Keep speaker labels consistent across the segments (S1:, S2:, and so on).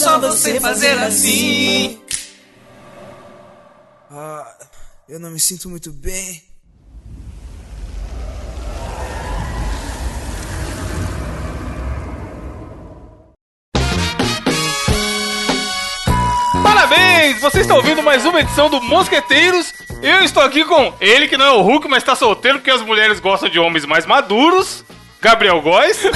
S1: só você fazer assim.
S2: Ah, eu não me sinto muito bem.
S3: Parabéns! Você está ouvindo mais uma edição do Mosqueteiros. Eu estou aqui com ele que não é o Hulk, mas está solteiro porque as mulheres gostam de homens mais maduros. Gabriel Góes.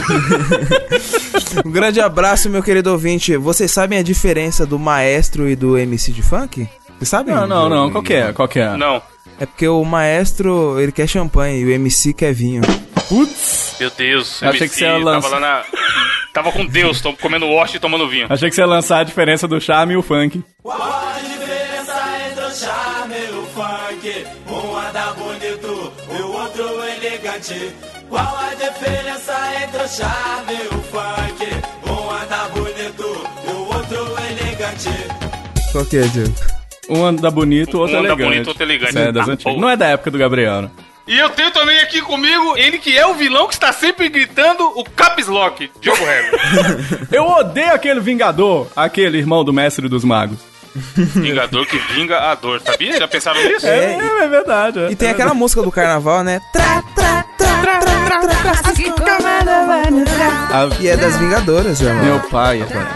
S2: Um grande abraço, meu querido ouvinte. Vocês sabem a diferença do maestro e do MC de funk? Vocês sabem?
S4: Não, não, não. Qual que é? Qual que é?
S3: Não.
S2: É porque o maestro, ele quer champanhe e o MC quer vinho.
S4: Putz.
S3: Meu Deus,
S4: Eu achei que você ia
S3: tava
S4: lançar-
S3: lá na. Tava com Deus, tô comendo wash e tomando vinho.
S4: Achei que você ia lançar a diferença do charme e o funk.
S1: Qual a diferença entre o charme e o funk? Um anda bonito e o outro elegante. Qual a diferença entre o charme e o funk? Um anda bonito e o outro elegante.
S2: Qual que é, Diego?
S4: Um anda bonito, o outro
S3: Um anda
S4: elegante.
S3: bonito, outro elegante.
S4: É das
S3: Ah,
S4: antigas. Não é da época do Gabriel, né?
S3: E eu tenho também aqui comigo ele que é o vilão que está sempre gritando o Caps Lock, Diogo Rego.
S4: Eu odeio aquele Vingador, aquele irmão do Mestre dos Magos.
S3: Vingador que vinga a dor, sabia? Já pensaram nisso?
S4: É, é, verdade. é.
S2: E tem aquela música do carnaval, né? Tra, tra, tra, tra,
S4: A-
S2: E é das Vingadoras, meu irmão.
S4: Meu pai, cara.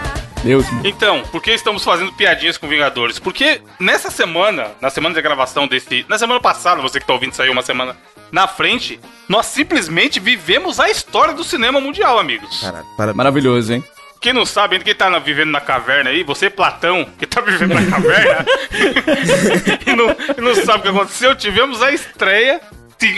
S4: Deus.
S3: Então, por que estamos fazendo piadinhas com Vingadores? Porque nessa semana, na semana de gravação desse. Na semana passada, você que tá ouvindo saiu uma semana na frente, nós simplesmente vivemos a história do cinema mundial, amigos.
S2: Cara, para...
S4: Maravilhoso, hein?
S3: Quem não sabe, ainda quem tá na- vivendo na caverna aí, você, Platão, que tá vivendo na caverna, e, não, e não sabe o que aconteceu, tivemos a estreia,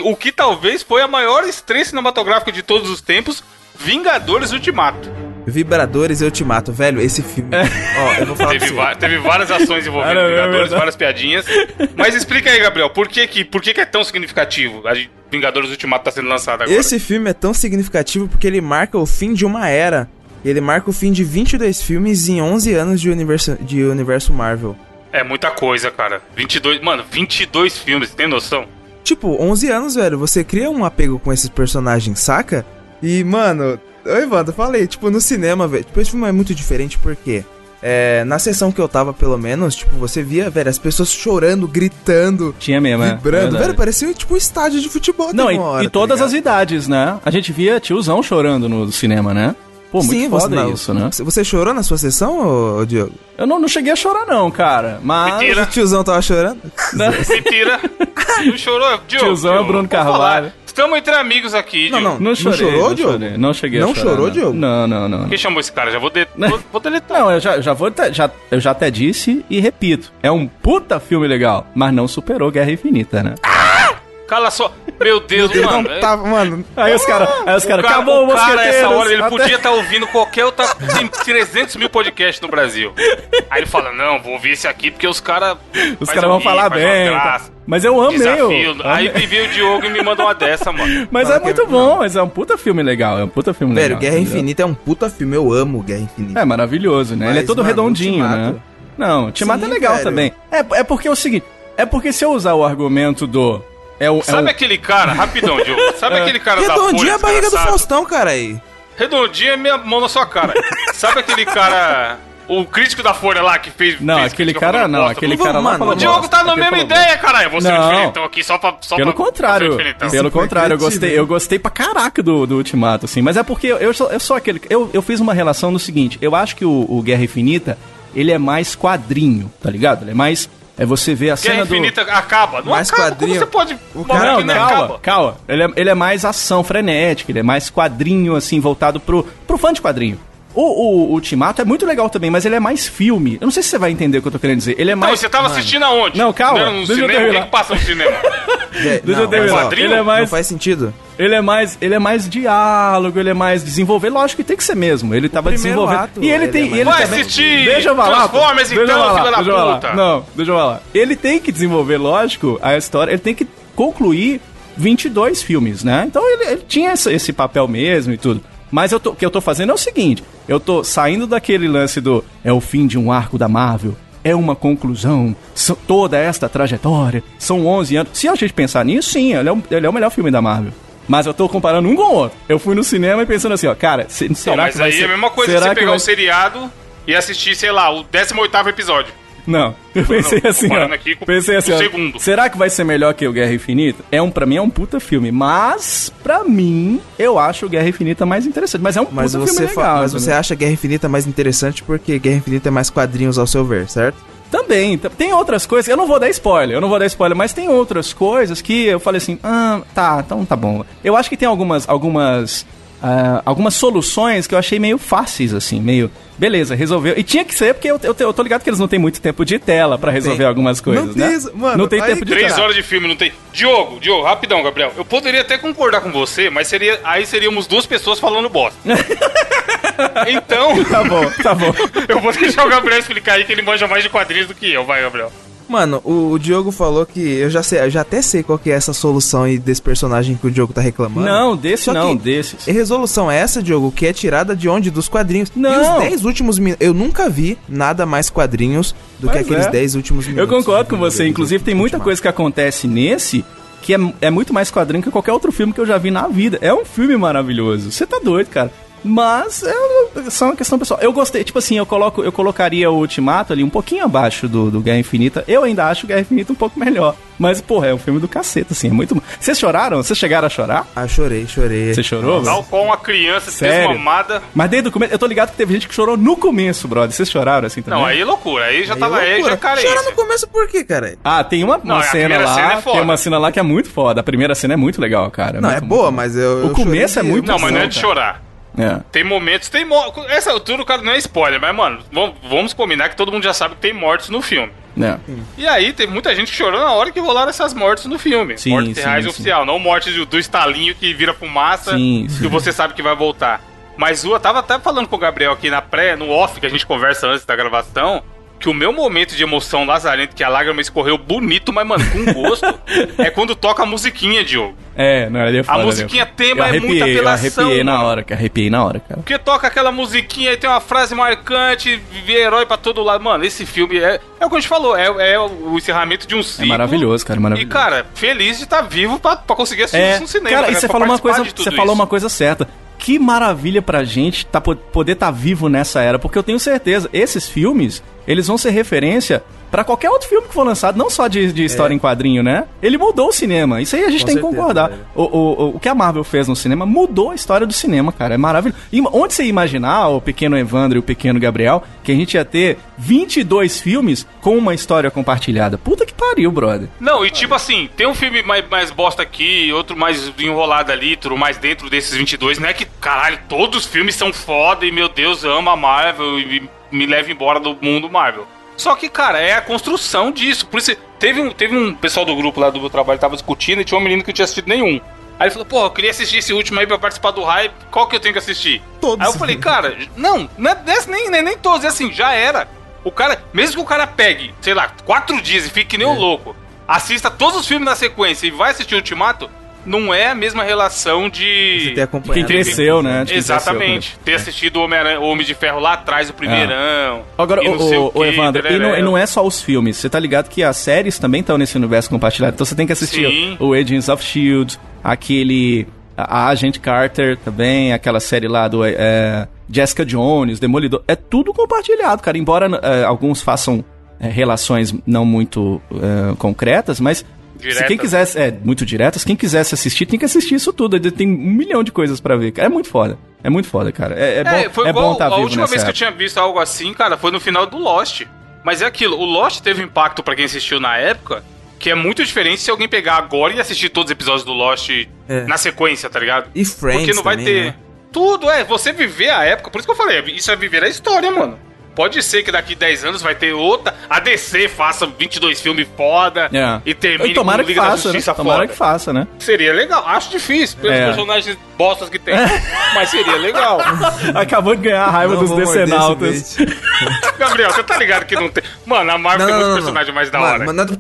S3: o que talvez foi a maior estreia cinematográfica de todos os tempos, Vingadores Ultimato.
S2: Vibradores eu te mato, velho. Esse filme. Ó, eu vou falar
S3: Teve, teve várias ações envolvendo
S4: é
S3: Vingadores,
S4: verdade.
S3: várias piadinhas. Mas explica aí, Gabriel, por que, que, por que, que é tão significativo a Vingadores Ultimato tá sendo lançado agora?
S2: Esse filme é tão significativo porque ele marca o fim de uma era. Ele marca o fim de 22 filmes em 11 anos de universo, de universo Marvel.
S3: É muita coisa, cara. 22, mano, 22 filmes, tem noção?
S2: Tipo, 11 anos, velho, você cria um apego com esses personagens, saca? E, mano, oi, Wanda, falei, tipo, no cinema, velho, tipo, esse filme é muito diferente porque é, na sessão que eu tava, pelo menos, tipo, você via, velho, as pessoas chorando, gritando,
S4: Tinha mesmo, é.
S2: vibrando,
S4: Verdade.
S2: velho, parecia tipo um estádio de futebol.
S4: Não, e,
S2: hora,
S4: e
S2: tá
S4: todas as
S2: ligado?
S4: idades, né? A gente via tiozão chorando no cinema, né? Pô, muito
S2: Sim,
S4: foda
S2: você, não-
S4: isso, né?
S2: Você- Você chorou na sua sessão, ô, ô, Diogo?
S4: Eu não, não cheguei a chorar, não, cara. Mas.
S3: Mentira.
S2: O tiozão tava chorando?
S4: Né?
S3: Mentira. Não chorou? Diogo,
S4: Tiozão é Bruno. Carvalho.
S3: Estamos entre amigos aqui,
S2: Não,
S3: Diogo.
S2: não.
S4: Não chorei.
S2: chorou,
S4: não
S2: Diogo?
S4: chorei. Não cheguei
S2: Não
S4: a chorar.
S2: chorou,
S4: não.
S2: Diogo?
S4: Não, não, não.
S3: Quem chamou esse cara? Já vou, de... vou, vou deletar.
S4: Não, eu já, já vou. te- Já, eu já até disse e repito. É um puta filme legal, mas não superou Guerra Infinita, né?
S3: Cala só. Meu Deus,
S2: Ele
S3: mano.
S2: não tava, mano.
S4: Aí os caras. Aí os caras.
S3: cara,
S4: Acabou o
S3: o cara, essa hora, ele
S4: até-
S3: podia estar ouvindo qualquer outra. Tem 300 mil podcasts no Brasil. Aí ele fala: Não, vou ouvir esse aqui porque os caras.
S4: Os caras vão falar bem. tá? Mas eu amei.
S3: Desafio.
S4: eu
S3: Aí
S4: amei.
S3: me veio o Diogo e me mandou uma dessa, mano.
S4: Mas
S2: Fala
S4: é muito
S2: é-
S4: bom, mas é um puta filme legal. É um puta filme
S2: Velho,
S4: legal.
S2: Guerra
S4: entendeu?
S2: Infinita é um puta filme. Eu amo Guerra Infinita.
S4: É maravilhoso, né? Ele é
S2: Mas,
S4: todo
S2: mano,
S4: redondinho, né? Não, Ultimato é legal
S2: velho.
S4: também. É, é porque é o seguinte: é porque se eu usar o argumento do. É o, é
S3: Sabe
S4: o-
S3: aquele cara, rapidão, Diogo? Sabe aquele cara da Folha?
S2: Redondinha é a barriga do? Faustão, cara aí.
S3: Redondinha é minha mão na sua cara. Sabe aquele cara. O crítico da Folha lá que fez.
S4: Não,
S3: fez
S4: aquele cara não,
S3: bosta
S4: aquele cara lá
S2: Mano,
S4: falou
S3: O Diogo tá na mesma ideia, caralho. Você é
S4: Não.
S3: diferentão aqui só pra. Só
S4: Pelo
S3: pra-
S4: contrário,
S3: pra
S4: pelo contrário, eu gostei, eu gostei pra caraca do, do Ultimato, assim, mas é porque eu sou, eu sou aquele. Eu, eu fiz uma relação no seguinte: eu acho que o, o Guerra Infinita ele é mais quadrinho, tá ligado? Ele é mais. É você ver a cena
S3: Guerra
S4: do.
S3: Infinita acaba. Não
S2: Mais
S3: acaba.
S2: quadrinho.
S3: Como você pode.
S2: O cara-
S4: Não,
S3: não
S4: calma,
S3: acaba?
S4: calma. Ele é, ele é mais ação frenética, ele é mais quadrinho, assim, voltado pro, pro fã de quadrinho. O, o, o Ultimato é muito legal também, mas ele é mais filme. Eu não sei se você vai entender o que eu tô querendo dizer. Ele é
S3: Não,
S4: mais.
S3: você tava assistindo aonde?
S4: Não, calma,
S3: Não era no
S4: deixa eu
S3: cinema? O que, que passa no cinema?
S2: É,
S4: Deixa eu
S2: mas, ó?
S4: Ele é
S2: Não
S4: mais.
S2: faz sentido.
S4: Ele é mais, ele é mais diálogo, ele é mais desenvolver, lógico que tem que ser mesmo. Ele tava desenvolvendo.
S2: ato,
S4: e ele
S2: ele
S4: tem,
S2: é
S4: e
S2: mais-
S4: ele
S3: Vai
S4: também-
S3: assistir
S4: Deixa eu falar.
S3: Transformers,
S4: Deixa eu
S3: então,
S4: falar,
S3: filha da
S4: deixa eu falar.
S3: puta.
S4: Não, deixa eu falar. Ele tem que desenvolver, lógico, a história, ele tem que concluir 22 filmes, né? Então ele, ele tinha esse, esse papel mesmo e tudo. Mas eu tô- o que eu tô fazendo é o seguinte: eu tô saindo daquele lance do é o fim de um arco da Marvel, é uma conclusão, toda esta trajetória, são 11 anos. Se a gente pensar nisso, sim, ele é, o- ele é o melhor filme da Marvel. Mas eu tô comparando um com o outro. Eu fui no cinema e pensando assim, ó, cara, se- será
S3: Não, mas
S4: que vai
S3: aí
S4: ser,
S3: é a mesma coisa que
S4: será
S3: você pegar
S4: vai
S3: um seriado e assistir, sei lá, o 18 episódio.
S4: Não, eu pensei
S3: não,
S4: assim, ó.
S3: aqui com
S4: pensei assim,
S3: o
S4: ó,
S3: segundo.
S4: Será que vai ser melhor que o Guerra Infinita? É um, pra mim é um puta filme, mas pra mim eu acho o Guerra Infinita mais interessante. Mas é um
S2: Mas
S4: puta
S2: você,
S4: filme legal.
S2: mas você
S4: né?
S2: acha Guerra Infinita mais interessante porque Guerra Infinita é mais quadrinhos ao seu ver, certo?
S4: Também, tem outras coisas, eu não vou dar spoiler, eu não vou dar spoiler, mas tem outras coisas que eu falei assim, ah, tá, então tá bom. Eu acho que tem algumas, algumas, ah, algumas soluções que eu achei meio fáceis, assim, meio, beleza, resolveu. E tinha que ser, porque eu, eu, eu tô ligado que eles não têm muito tempo de tela pra resolver
S2: tem.
S4: algumas coisas,
S2: Não
S4: né?
S2: tem mano,
S4: não tem tempo de
S2: que
S3: Três horas de filme, não tem. Diogo, Diogo, rapidão, Gabriel. Eu poderia até concordar com você, mas seria aí seríamos duas pessoas falando bosta. então,
S4: Tá bom, tá bom.
S3: eu vou deixar o Gabriel explicar aí que ele manja mais de quadrinhos do que eu. Vai, Gabriel.
S2: Mano, o, o Diogo falou que eu já sei, eu já até sei qual que é essa solução aí desse personagem que o Diogo tá reclamando.
S4: Não, desse
S2: Só
S4: não,
S2: que-
S4: desses.
S2: E resolução é essa, Diogo, que é tirada de onde? Dos quadrinhos. E
S4: Não.
S2: os 10 últimos minutos. Eu nunca vi nada mais quadrinhos do que
S4: Pois
S2: aqueles
S4: é.
S2: 10 últimos
S4: Eu
S2: minutos.
S4: concordo com você. Inclusive, tem muita coisa que acontece nesse que é, é muito mais quadrinho que qualquer outro filme que eu já vi na vida. É um filme maravilhoso. Você tá doido, cara. Mas é uma- só uma questão pessoal. Eu gostei, tipo assim, eu, coloco, eu colocaria o Ultimato ali um pouquinho abaixo do, do Guerra Infinita. Eu ainda acho o Guerra Infinita um pouco melhor. Mas, porra, é um filme do caceta, assim. É muito. Vocês choraram? Vocês chegaram a chorar?
S2: Ah, chorei, chorei.
S4: Você chorou?
S3: Tal qual uma criança
S4: Sério?
S3: desmamada.
S4: Mas desde o começo, eu tô ligado que teve gente que chorou no começo, brother. Vocês choraram assim também?
S3: Não, aí é loucura. Aí já
S2: Aí
S3: tava aí,
S2: loucura.
S3: já cara
S2: Chora no começo por quê, cara?
S4: Ah, tem uma, uma
S3: Não,
S4: cena lá.
S3: cena é
S4: tem uma cena lá que é muito foda. A primeira cena é muito legal, cara.
S2: Não, é
S4: muito,
S2: boa,
S4: muito
S2: mas eu.
S4: O
S2: eu
S4: começo é muito
S3: Não, mas não é
S4: Não,
S3: de
S4: cara.
S3: chorar.
S4: É.
S3: Tem momentos, tem mo- Essa altura, o cara não é spoiler, mas, mano, vamos, combinar que todo mundo já sabe que tem mortes no filme.
S4: É.
S3: E aí, teve muita gente chorou na hora que rolaram essas mortes no filme.
S4: Sim,
S3: mortes
S4: sim,
S3: reais
S4: sim.
S3: oficial, não mortes do, estalinho que vira fumaça
S4: Sim,
S3: que você sabe que vai voltar. Mas eu tava até falando com o Gabriel aqui na pré, no off, que a gente conversa antes da gravação, que o meu momento de emoção lazarento, que a lágrima escorreu bonito, mas, mano, com gosto, é quando toca a musiquinha, Diogo.
S4: É, não, ele é foda,
S3: musiquinha
S4: ele é-
S3: tema
S4: eu
S3: é
S4: arrepiei,
S3: muita apelação,
S4: Eu arrepiei na hora, cara. Arrepiei na hora, cara.
S3: Porque toca aquela musiquinha e tem uma frase marcante, vê herói pra todo lado. Mano, esse filme é, é o que a gente falou, é, é o encerramento de um
S4: É
S3: ciclo.
S4: maravilhoso, cara.
S3: E,
S4: Maravilhoso.
S3: cara, feliz de estar vivo pra, pra conseguir assistir
S4: É,
S3: isso no cinema.
S4: cara,
S3: tá
S4: e
S3: ligado?
S4: você falou uma coisa, você falou
S3: isso.
S4: uma coisa certa. Que maravilha pra gente tá, po- poder estar vivo nessa era, porque eu tenho certeza, esses filmes, eles vão ser referência pra qualquer outro filme que for lançado, não só de, de história em quadrinho, né? Ele mudou o cinema. Isso aí a gente
S2: Com
S4: tem que
S2: certeza,
S4: concordar.
S2: velho.
S4: O, o, o, o que a Marvel fez no cinema mudou a história do cinema, cara. É maravilhoso. E onde você ia imaginar, o pequeno Evandro e o pequeno Gabriel, que a gente ia ter 22 filmes com uma história compartilhada? Puta que pariu, brother.
S3: Não, e tipo assim, tem um filme mais, mais bosta aqui, outro mais enrolado ali, outro mais dentro desses 22. Não é que, caralho, todos os filmes são foda e, meu Deus, ama a Marvel e me, me leva embora do mundo Marvel. Só que, cara, é a construção disso. Por isso, teve um, teve um pessoal do grupo lá do meu trabalho que tava discutindo e tinha um menino que não tinha assistido nenhum. Aí ele falou, pô, eu queria assistir esse último aí pra participar do hype, qual que eu tenho que assistir?
S2: Todos.
S3: Aí eu falei, cara, não, não é, nem, nem, nem todos, é assim, já era. O cara, mesmo que o cara pegue, sei lá, quatro dias e fique que nem um louco, assista todos os filmes na sequência e vai assistir o Ultimato, não é a mesma relação de.
S2: Você ter acompanhado.
S4: Quem cresceu, né? De
S3: Exatamente.
S4: cresceu,
S3: Ter assistido o Homem, o Homem de Ferro lá atrás, o primeirão.
S4: Agora,
S3: não sei
S4: o, o, Evandro, e não, e não é só os filmes. Você tá ligado que as séries também estão nesse universo compartilhado. Então você tem que assistir
S3: Sim.
S4: o Agents of S.H.I.E.L.D., aquele... A Agent Carter também, aquela série lá do é, Jessica Jones, Demolidor. É tudo compartilhado, cara. Embora é, alguns façam é, relações não muito é, concretas, mas... Se
S3: Diretas.
S4: quem quisesse, é, muito diretas, quem quisesse assistir, tem que assistir isso tudo. Tem um milhão de coisas pra ver, cara. É muito foda. É muito foda, cara. É, é bom,
S3: foi
S4: é
S3: igual
S4: bom tá
S3: a
S4: vivo
S3: última vez que eu
S4: época.
S3: tinha visto algo assim, cara, foi no final do Lost. Mas é aquilo, o Lost teve um impacto pra quem assistiu na época, que é muito diferente se alguém pegar agora e assistir todos os episódios do Lost
S2: É.
S3: na sequência, tá ligado?
S2: E Friends
S3: Porque não vai
S2: também,
S3: ter.
S2: né?
S3: Tudo, é, você viver a época, por isso que eu falei, isso é viver a história, mano. Pode ser que daqui 10 anos vai ter outra. A DC faça 22 filmes foda
S4: É.
S3: e termine
S4: E tomara
S3: com
S4: que
S3: Liga da
S4: faça, né?
S3: Justiça
S4: Tomara
S3: foda.
S4: que faça, né?
S3: Seria legal. Acho difícil, pelos
S4: É.
S3: personagens bostas que tem. mas seria legal.
S4: Acabou de ganhar a raiva
S2: Não
S4: dos decenautas.
S3: Gabriel, você tá ligado que não tem. Mano, a Marvel tem muitos personagens mais da
S2: Mano,
S3: hora.
S2: Mano,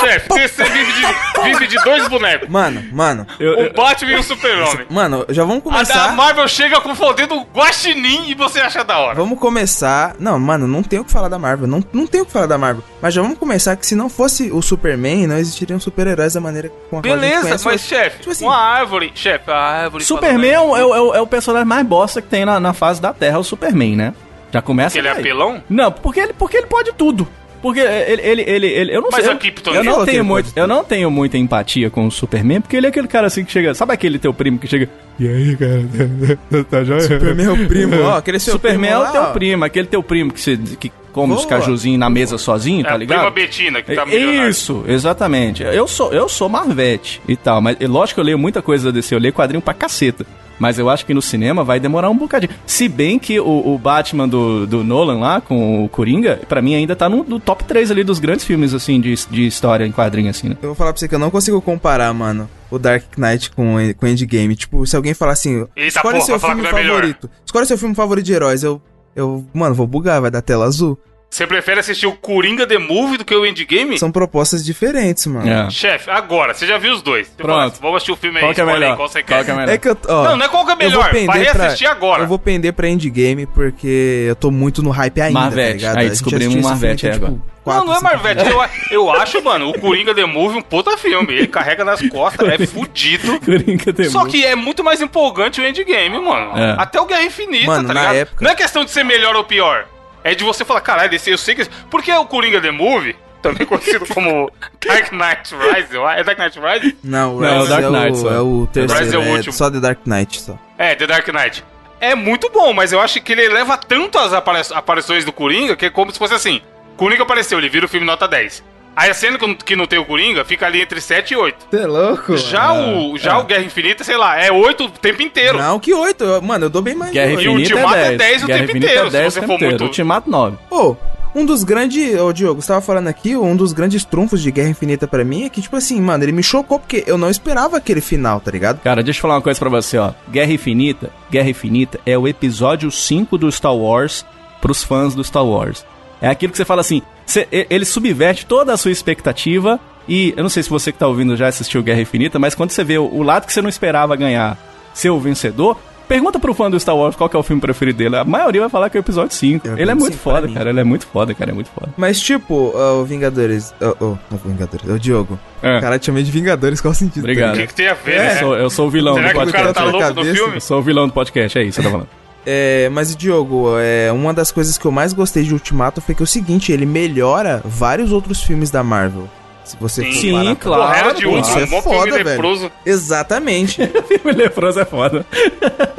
S3: Chefe, DC vive de, vive de dois bonecos.
S2: mano, mano,
S4: Eu- eu-
S3: O Batman e o Super-Homem.
S2: mano, já vamos
S3: A,
S2: começar.
S3: a Marvel chega com o poder do Guaxinim e você acha da hora.
S2: Vamos começar. Não, mano, não tem o que falar da Marvel. Não, não tem o que falar da Marvel. Mas já vamos começar que se não fosse o Superman, não existiriam super-heróis da maneira com a qual a gente
S3: Beleza,
S2: conhece
S3: mas chefe,
S2: Tipo assim-
S3: uma árvore. Chefe, a árvore.
S4: Superman é o, é o- é o- é o personagem mais bosta que tem na, na face da Terra, é o Superman, né? Já começa
S3: Porque ele é apelão?
S4: Não, porque ele, porque ele pode tudo. Porque ele, ele, ele, ele- eu não
S3: Mas
S4: sei.
S3: a
S4: eu-
S3: Kryptonita-
S4: eu não tenho muito, eu não tenho muita empatia com o Superman, porque ele é aquele cara assim que chega, sabe aquele teu primo que chega? E aí, cara? Tá joia?
S2: Superman é o primo, ó. Aquele seu
S4: Superman
S2: primo
S4: é o teu primo, aquele teu primo que, você, que come os
S2: Boa.
S4: cajuzinhos na mesa sozinho,
S3: É
S4: tá
S3: a
S4: ligado?
S3: prima Betina que tá
S4: É
S3: milionária.
S4: Isso, exatamente. Eu sou, eu sou Marvete e tal, mas é lógico que eu leio muita coisa desse, eu leio quadrinho pra caceta. Mas eu acho que no cinema vai demorar um bocadinho. Se bem que o, o Batman do, do Nolan lá, com o Coringa, pra mim ainda tá no, no top 3 ali dos grandes filmes, assim, de, de história em quadrinho, assim, né?
S2: Eu vou falar pra você que eu não consigo comparar, mano, o Dark Knight com, o- Endgame. Tipo, se alguém falar assim,
S3: Eita,
S2: escolhe
S3: porra,
S2: seu filme
S3: é
S2: favorito. Escolhe seu filme favorito de heróis. Eu, eu, mano, vou bugar, vai dar tela azul.
S3: Você prefere assistir o Coringa The Movie do que o Endgame?
S2: São propostas diferentes, mano.
S4: É.
S3: Chefe, agora, você já viu os dois. Você
S4: Pronto.
S3: fala assim, Vamos assistir o filme aí,
S4: Qual que é
S3: aí,
S4: melhor?
S3: qual você
S4: Qual
S3: quer.
S4: que é melhor?
S2: É que eu, ó,
S3: Não, não é qual que é melhor, vai
S2: pra-
S3: reassistir agora.
S2: Eu vou pender pra Endgame porque eu tô muito no hype ainda,
S4: Marvete.
S2: tá ligado?
S4: Aí descobrimos um Marvete
S2: tipo,
S4: agora.
S2: quatro,
S3: não, não é Marvete. Eu, eu acho, mano, o Coringa The Movie um puta filme. Ele carrega nas costas, é fudido.
S4: Coringa tem
S3: Só que é muito mais empolgante o Endgame, mano.
S4: É.
S3: Até o Guerra Infinita,
S2: Mano,
S3: tá
S2: na
S3: ligado?
S2: época-
S3: Não é questão de ser melhor ou pior. É de você falar, caralho, esse, eu sei que... Porque o Coringa The Movie, também conhecido como Dark Knight acho- é Dark Knight Rises?
S2: Não, o
S4: Não,
S2: Rise
S4: Dark
S2: é,
S4: Knight
S2: o,
S4: só.
S2: é o terceiro,
S3: Rise é o
S2: é,
S3: último.
S2: só The Dark Knight, só.
S3: É, The Dark Knight. É muito bom, mas eu acho que ele eleva tanto as apari- aparições do Coringa que é como se fosse assim. Coringa apareceu, ele vira o filme nota 10. Aí a cena que- não tem o Coringa fica ali entre 7 e 8.
S2: Você é louco?
S3: Já, o, já o Guerra Infinita, sei lá, é 8 o tempo inteiro.
S2: Não, que oito. eu- Mano, eu dou bem mais de
S4: Guerra
S2: oito.
S3: E o
S4: Infinita
S3: Ultimato é
S4: é 10.
S3: 10 o
S4: Guerra
S3: tempo
S4: Infinita
S3: inteiro,
S4: é
S3: se
S4: 10
S3: você
S4: o tempo
S3: for
S4: inteiro.
S3: muito-
S4: Ultimato 9.
S2: Pô, um dos grandes. Ô, Diogo, você tava falando aqui, um dos grandes trunfos de Guerra Infinita pra mim é que, tipo assim, mano, ele me chocou porque eu não esperava aquele final, tá ligado?
S4: Cara, deixa eu falar uma coisa pra você, ó. Guerra Infinita, Guerra Infinita é o episódio 5 do Star Wars pros fãs do Star Wars. É aquilo que você fala assim, você- ele subverte toda a sua expectativa e eu não sei se você que tá ouvindo já assistiu Guerra Infinita, mas quando você vê o, o lado que você não esperava ganhar ser o vencedor, pergunta pro fã do Star Wars qual que é o filme preferido dele. A maioria vai falar que é o episódio 5.
S2: É
S4: ele é muito foda, cara. Ele é muito foda, cara. É muito foda.
S2: Mas, tipo, ó, o Vingadores. Ô, ô, não, Vingadores, é o Diogo.
S4: É.
S2: Cara, te chamei de Vingadores, qual o sentido?
S4: Obrigado.
S3: O que, que tem a ver,
S4: Eu
S3: né?
S4: sou, eu sou o vilão
S3: Será
S4: do
S3: que o
S4: podcast.
S3: cara tá louco no
S2: cabeça?
S3: filme?
S4: Eu sou o vilão do podcast, é isso que você tá falando.
S2: É, mas, Diogo, é, uma das coisas que eu mais gostei de Ultimato foi que é o seguinte, ele melhora vários outros filmes da Marvel. Se você for
S4: Sim,
S2: parar pra-
S4: claro.
S3: Porra, era de último,
S2: isso é
S3: um
S2: foda,
S3: filme
S2: velho.
S3: leproso.
S2: Exatamente.
S4: O leproso é foda.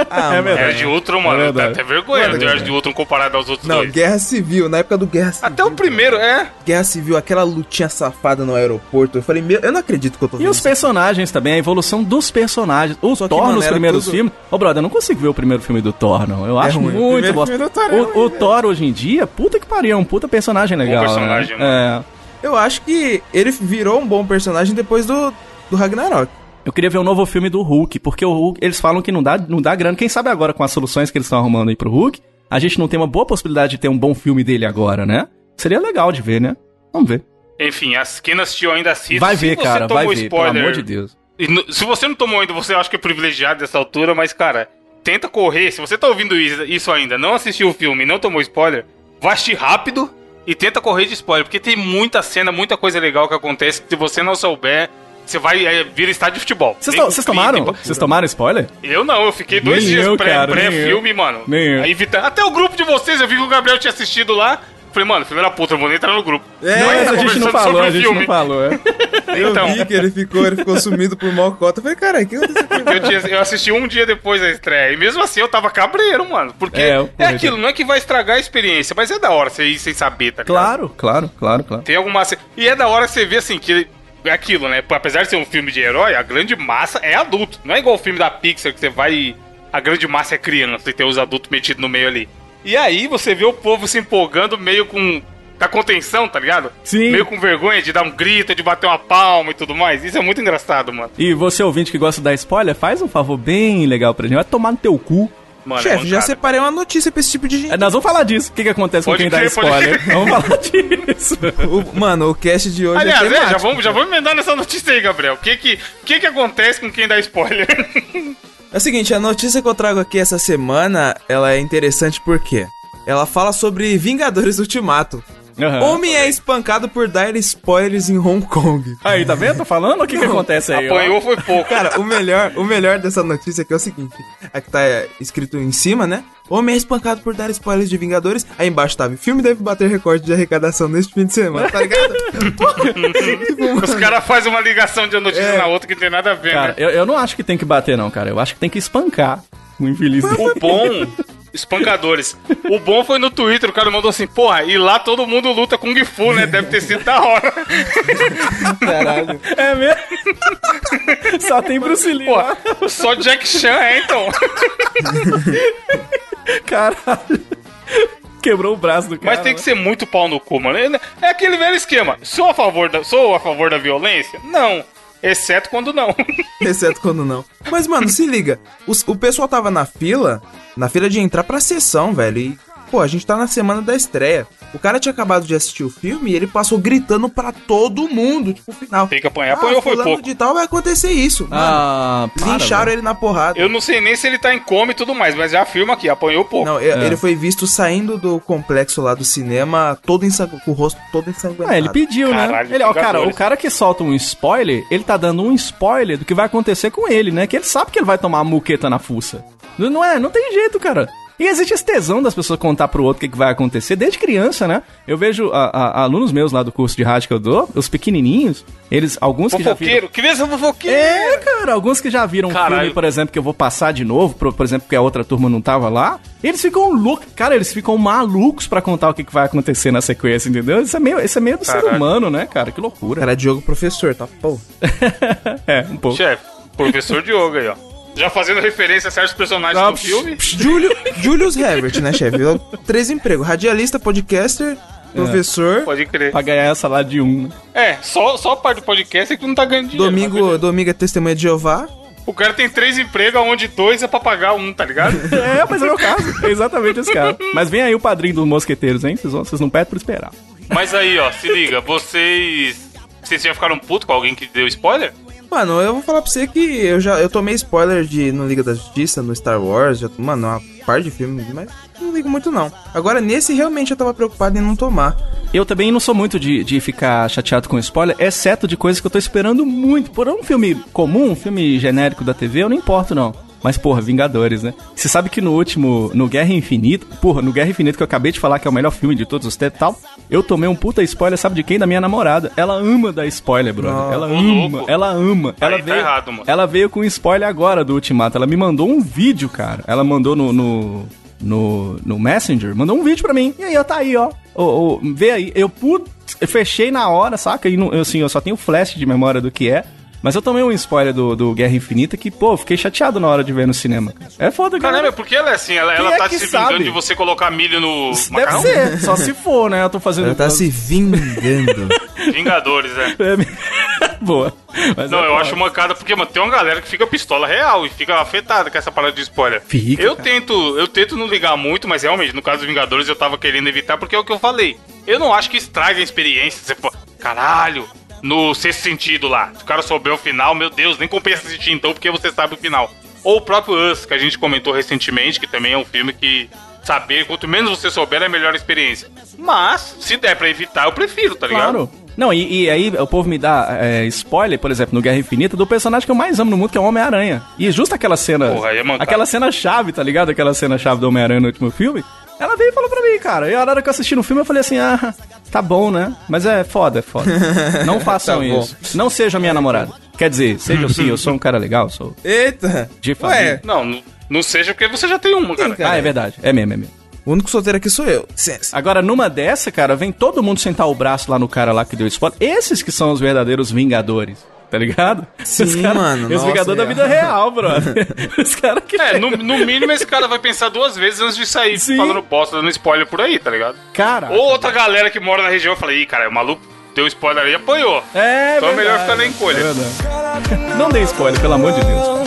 S2: Ah,
S4: É verdade.
S3: Era de Ultron,
S4: É
S3: mano, dá
S4: verdade.
S3: até vergonha
S2: é
S3: Era de Ultron comparado aos outros
S2: Não,
S3: dois.
S2: Guerra Civil, na época do Guerra Civil.
S3: Até o primeiro, é.
S2: Guerra Civil, aquela lutinha safada no aeroporto. Eu falei, meu, eu não acredito que eu tô
S4: E
S2: vendo
S4: os
S2: isso.
S4: personagens também, a evolução dos personagens. O
S2: Só que,
S4: Thor
S2: mano,
S4: nos primeiros
S2: tudo-
S4: filmes. Ô, brother, eu não consigo ver o primeiro filme do Thor, não. Eu acho
S2: ruim. O
S4: muito
S2: primeiro
S4: bosta.
S2: filme do Thor é
S4: O, o Thor hoje em dia, puta que pariu, é um puta personagem legal.
S3: personagem,
S4: né? É.
S2: Eu acho que ele virou um bom personagem depois do, do Ragnarok.
S4: Eu queria ver um novo filme do Hulk, porque o Hulk, eles falam que não dá, não dá grana. Quem sabe agora com as soluções que eles estão arrumando aí pro Hulk, a gente não tem uma boa possibilidade de ter um bom filme dele agora, né? Seria legal de ver, né? Vamos ver.
S3: Enfim, as, quem não assistiu ainda assiste.
S4: Vai
S3: Se
S4: ver,
S3: você
S4: cara,
S3: tomou
S4: vai ver,
S3: spoiler,
S4: pelo amor de Deus.
S3: E no- se você não tomou ainda, você acha que é privilegiado dessa altura, mas, cara, tenta correr. Se você tá ouvindo isso, ainda, não assistiu o filme e não tomou spoiler, vai assistir rápido e tenta correr de spoiler, porque tem muita cena, muita coisa legal que acontece que se você não souber, você vai é, vir estádio de futebol.
S4: Vocês tomaram? Vocês tomaram spoiler?
S3: Eu não, eu fiquei dois
S4: Nem
S3: dias pré- pré-filme,
S4: eu.
S3: mano.
S4: Nem eu.
S3: Até o grupo de vocês, eu vi que o Gabriel tinha assistido lá. Falei, mano, da puta, eu vou nem entrar no grupo.
S2: É,
S3: Não,
S4: Mas a
S3: tá
S4: gente não falou, a gente
S3: filme.
S4: não falou, é.
S2: Eu
S3: Então.
S2: vi que ele ficou, ele ficou sumido por mal cota. Eu falei, cara, o que
S3: Eu, tinha- eu assisti um dia depois da estreia. E mesmo assim eu tava cabreiro, mano. Porque
S4: É,
S3: é, aquilo, não é que vai estragar a experiência, mas é da hora você ir sem saber, tá ligado?
S4: Claro, claro, claro, claro.
S3: Tem alguma. E é da hora você ver assim, que é aquilo, né? Apesar de ser um filme de herói, a grande massa é adulto. Não é igual o filme da Pixar que você vai e a grande massa é criança e tem os adultos metidos no meio ali. E aí você vê o povo se empolgando meio com. Com a contenção, tá ligado?
S4: Sim.
S3: Meio com vergonha de dar um grito, de bater uma palma e tudo mais. Isso é muito engraçado, mano.
S4: E você, ouvinte que gosta de dar spoiler, faz um favor bem legal pra gente. Vai tomar no teu cu.
S3: Mano, é
S2: Chefe, já
S3: mancada.
S2: separei uma notícia pra esse tipo de gente.
S4: É, nós vamos falar disso. O que, que acontece
S3: Pode
S4: com quem dá
S3: crer, pode
S4: spoiler? Vamos falar disso.
S2: O- mano, o cast de hoje
S3: Aliás,
S2: é
S3: é, já vamos, já vamos emendar nessa notícia aí, Gabriel. O que que, o que que acontece com quem dá spoiler?
S2: É o seguinte, a notícia que eu trago aqui essa semana, ela é interessante porque ela fala sobre Vingadores Ultimato.
S4: Aham.
S2: Homem é espancado por dar spoilers em Hong Kong.
S4: Aí, tá vendo? Tô falando? O que, que acontece aí? ó?
S3: Apanhou foi pouco.
S2: Cara, o melhor, o melhor dessa notícia aqui é o seguinte: aqui tá é, escrito em cima, né? Homem é espancado por dar spoilers de Vingadores. Aí embaixo tava, filme deve bater recorde de arrecadação neste fim de semana, tá ligado?
S3: Os caras fazem uma ligação de uma notícia
S2: É.
S3: na outra que não tem nada a ver,
S4: Cara,
S3: né?
S4: eu, eu não acho que tem que bater, não, cara. Eu acho que tem que espancar o infeliz.
S3: O bom, espancadores. O bom foi no Twitter, o cara mandou assim, porra, e lá todo mundo luta com Kung Fu, né? Deve ter sido da hora.
S2: Caralho.
S4: É mesmo? Só tem Bruce Lee. lá.
S3: Pô, só Jack Chan, é, então.
S4: Caralho. Quebrou o braço do cara.
S3: Mas tem que ser muito pau no cu, mano. É aquele velho esquema. Sou a favor da, sou a favor da violência? Não. Exceto quando não.
S2: Exceto quando não. Mas, mano, se liga. O pessoal tava na fila, na fila de entrar pra sessão, velho. E, pô, a gente tá na semana da estreia. O cara tinha acabado de assistir o filme e ele passou gritando pra todo mundo, tipo, o final.
S3: Tem que apanhar. Apanhou foi pouco.
S2: de tal vai acontecer isso. Mano.
S4: Ah, para,
S2: Lincharam ele na porrada.
S3: Eu não sei nem se ele tá em coma e tudo mais, mas já afirma aqui, apanhou pouco.
S2: Não, e- ele foi visto saindo do complexo lá do cinema, todo ensangu... com o rosto todo ensanguentado.
S4: Ah, ele pediu,
S3: Caralho,
S4: né? Ele, ó, cara, o cara que solta um spoiler, ele tá dando um spoiler do que vai acontecer com ele, né? Que ele sabe que ele vai tomar uma muqueta na fuça. Não é? Não tem jeito, cara. E existe esse tesão das pessoas contar pro outro o que, que vai acontecer desde criança, né? Eu vejo a- a- alunos meus lá do curso de rádio que eu dou, os pequenininhos, eles, alguns que já viram...
S3: Fofoqueiro, criança fofoqueiro.
S4: É, cara, alguns que já viram um
S3: Caralho.
S4: filme, por exemplo, que eu vou passar de novo, por, por exemplo, porque a outra turma não tava lá, eles ficam loucos, cara, eles ficam malucos pra contar o que, que vai acontecer na sequência, entendeu? Isso é meio, isso é meio do ser
S3: Caralho.
S4: humano, né, cara? Que loucura.
S2: Cara, é Diogo professor, tá? Pô.
S4: é, um pouco.
S3: Chefe, professor Diogo aí, ó. Já fazendo referência a certos personagens
S4: Ah,
S3: do filme.
S2: Júlio, Julius Herbert, né, chefe? Três empregos: radialista, podcaster, professor.
S3: Pode crer.
S4: Pra ganhar essa lá de um. né?
S3: É, só, só a parte do podcast é que tu não tá ganhando dinheiro.
S2: Domingo,
S3: ganhando-
S2: domingo é testemunha de Jeová.
S3: O cara tem três empregos, onde dois é pra pagar um, tá ligado?
S4: É, mas é o meu caso. É exatamente esse caso. Mas vem aí o padrinho dos mosqueteiros, hein? Vocês, não pedem por esperar.
S3: Mas aí, ó, se liga, vocês. Vocês já ficaram putos com alguém que deu spoiler?
S2: Mano, eu vou falar pra você que eu já eu tomei spoiler de no Liga da Justiça, no Star Wars, já, mano, uma par de filmes, mas não ligo muito não. Agora, nesse realmente eu tava preocupado em não tomar.
S4: Eu também não sou muito de, de ficar chateado com spoiler, exceto de coisas que eu tô esperando muito. Por um filme comum, um filme genérico da TV, eu não importo, não. Mas, porra, Vingadores, né? Você sabe que no último, no Guerra Infinita, porra, no Guerra Infinita que eu acabei de falar que é o melhor filme de todos os tempos e tal, eu tomei um puta spoiler, sabe de quem? Da minha namorada. Ela ama dar spoiler, brother.
S2: Nossa.
S4: ela ama,
S3: louco.
S4: ela ama. Ela
S3: Aí tá
S4: veio,
S3: errado, mano.
S4: ela veio com spoiler agora do Ultimato. Ela me mandou um vídeo, cara. Ela mandou no, no, no, no Messenger, mandou um vídeo pra mim. E aí, ó, tá aí, ó. Ô, ô, vê aí. Eu, putz, eu fechei na hora, saca? E não- eu, assim, eu só tenho flash de memória do que é. Mas eu tomei um spoiler do, do Guerra Infinita que, pô, fiquei chateado na hora de ver no cinema. É foda, cara.
S3: Caramba, porque ela é assim, ela, ela
S4: é
S3: tá se vingando
S4: sabe?
S3: de você colocar milho no
S4: Deve
S3: macarrão?
S4: ser, só se for, né? Eu tô fazendo.
S2: Ela tá se vingando.
S3: Vingadores, é.
S4: Boa. Mas
S3: Não,
S4: é
S3: eu acho mancada porque, mano, tem uma galera que fica pistola real e fica afetada com essa parada de spoiler.
S4: Fica,
S3: eu
S4: cara.
S3: tento, eu tento não ligar muito, mas realmente, no caso dos Vingadores, eu tava querendo evitar, porque é o que eu falei. Eu não acho que estraga a experiência. Você fala, caralho, no sexto sentido lá. Se o cara souber o final, meu Deus, nem compensa assistir então, porque você sabe o final. Ou o próprio Us, que a gente comentou recentemente, que também é um filme que saber, quanto menos você souber, é a melhor experiência. Mas, se der pra evitar, eu prefiro, tá ligado?
S4: Claro. Não, e, e aí o povo me dá é, spoiler, por exemplo, no Guerra Infinita, do personagem que eu mais amo no mundo, que é o Homem-Aranha. E justo aquela cena.
S3: Porra, é
S4: aquela cena chave, tá ligado? Aquela cena chave do Homem-Aranha no último filme. Ela veio e falou pra mim, cara. E a hora que eu assisti no filme, eu falei assim: ah, tá bom, né? Mas é foda, é foda. Não façam
S2: Tá
S4: isso. Não seja minha namorada. Quer dizer, seja sim, eu sou um cara legal, sou.
S2: Eita!
S4: De família.
S2: Ué,
S3: Não, não, seja porque você já tem uma, cara.
S2: cara.
S4: Ah, é verdade. É mesmo, é mesmo.
S2: o único solteiro aqui sou eu. Licença.
S4: Agora, numa dessa, cara, vem todo mundo sentar o braço lá no cara lá que deu spoiler. Esses que são os verdadeiros vingadores. Tá ligado?
S2: Sim,
S4: cara-
S2: mano,
S4: Os vingadores da
S2: é.
S4: vida real, brother. Os caras que.
S3: É, no, no mínimo esse cara vai pensar duas vezes antes de sair
S4: Sim.
S3: falando bosta, dando spoiler por aí, tá ligado?
S4: Cara.
S3: Ou outra galera que mora na região fala, ih, cara, o maluco deu spoiler aí e apanhou.
S4: É,
S3: Então é melhor ficar na encolha.
S4: é. Não dê spoiler, pelo amor de Deus.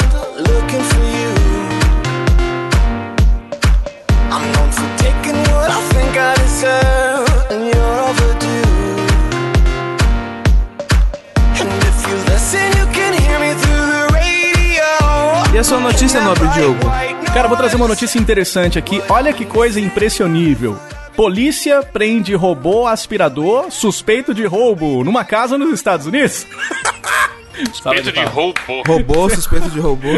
S5: I'm known for taking what I think I deserve,
S2: sua notícia, nobre Diogo?
S4: Cara, vou trazer uma notícia interessante aqui. Olha que coisa impressionível. Polícia prende robô aspirador suspeito de roubo numa casa nos Estados Unidos. Sala
S3: Peito de
S4: palmas.
S3: robô.
S2: Robô, suspeito de robô.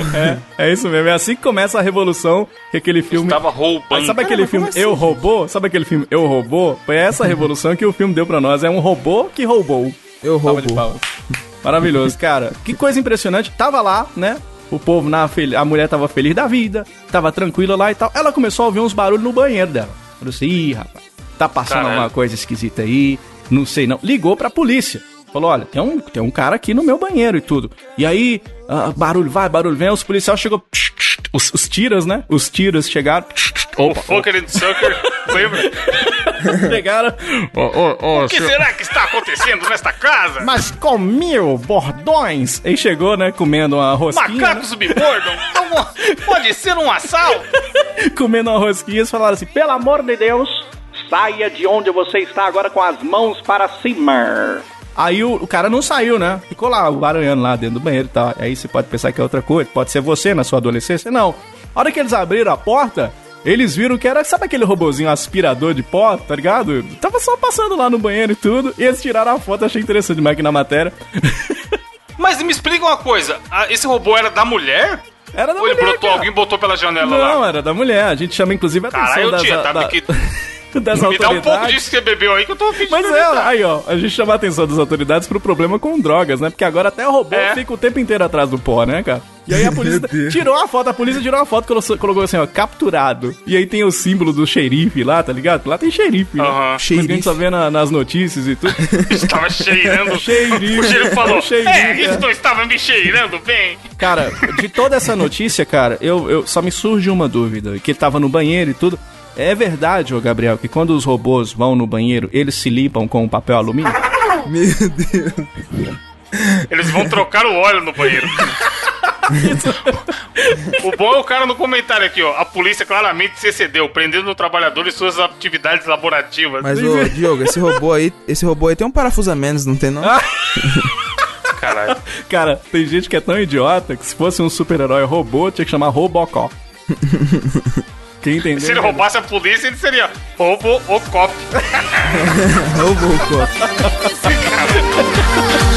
S4: É isso mesmo, é assim que começa a revolução que aquele filme.
S3: Tava roubando.
S4: Mas sabe aquele
S2: mas
S4: filme
S2: como
S4: Eu
S2: assim?
S4: Robô? Sabe aquele filme Eu Robô? Foi essa revolução que o filme deu pra nós. É um robô que roubou.
S2: Eu
S4: de
S2: roubo.
S4: Maravilhoso, cara. Que coisa impressionante. Tava lá, né? O povo, na fel- a mulher tava feliz da vida, tava tranquila lá e tal. Ela começou a ouvir uns barulhos no banheiro dela. Falou assim, ih, rapaz, tá passando
S3: Caralho.
S4: alguma coisa esquisita aí, não sei não. Ligou pra polícia. Falou, olha, tem um, tem um cara aqui no meu banheiro e tudo. E aí, ah, barulho vai, barulho vem, os policiais chegou... Os, os tiras, né? Os tiras chegaram...
S3: O Fucker and Sucker, lembra?
S4: Chegaram...
S3: O que será que está acontecendo nesta casa?
S4: Mas com mil bordões! Aí chegou, né, comendo uma rosquinha, né?
S3: Macacos me mordam? Então, Pode ser um assalto?
S4: comendo uma rosquinha, eles falaram assim, pelo amor de Deus, saia de onde você está agora com as mãos para cima. Aí o, o cara não saiu, né? Ficou lá, barulhando lá dentro do banheiro e tal. Aí você pode pensar que é outra coisa, pode ser você na sua adolescência. Não. A hora que eles abriram a porta, eles viram que era, sabe aquele robozinho aspirador de pó, tá ligado? Tava só passando lá no banheiro e tudo. E eles tiraram a foto, achei interessante demais aqui na matéria.
S3: Mas me explica uma coisa, esse robô era da mulher?
S4: Era da
S3: Ou ele
S4: mulher,
S3: brotou,
S4: cara.
S3: alguém botou pela janela
S4: Não,
S3: lá?
S4: era da mulher. A gente chama inclusive a atenção
S3: Caralho, tia, tá
S4: da-
S3: que...
S4: das
S3: Me dá um pouco disso que você bebeu aí que eu tô afim
S4: Mas é, aí ó, a gente chama a atenção das autoridades pro problema com drogas, né? Porque agora até o robô
S3: É.
S4: fica o tempo inteiro atrás do pó, né, cara? E aí a polícia tirou a foto, a polícia tirou a foto, colocou, colocou assim, ó, capturado. E aí tem o símbolo do xerife lá, tá ligado? Lá tem xerife, né? Mas que a gente
S2: Xerife.
S4: só vê na- nas notícias e tudo.
S3: Estava cheirando.
S4: Xerife.
S3: O cheiro falou,
S4: Xerife,
S3: é,
S4: é.
S3: isso não estava me cheirando bem.
S4: Cara, de toda essa notícia, cara, eu, eu só me surge uma dúvida, que ele tava no banheiro e tudo. É verdade, ô Gabriel, que quando os robôs vão no banheiro, eles se limpam com papel alumínio?
S2: Meu Deus.
S3: Eles vão trocar o óleo no banheiro. O bom é o cara no comentário aqui, ó. A polícia claramente se excedeu, prendendo o trabalhador em suas atividades laborativas.
S2: Mas, ô, Diogo, esse robô aí, esse robô aí tem um parafuso a menos, não tem não?
S3: Caralho.
S4: Cara, tem gente que é tão idiota que se fosse um super-herói robô, tinha que chamar Robocop. Quem entendeu?
S3: Se ele roubasse a polícia, ele seria roubo o cop.
S2: Robocop.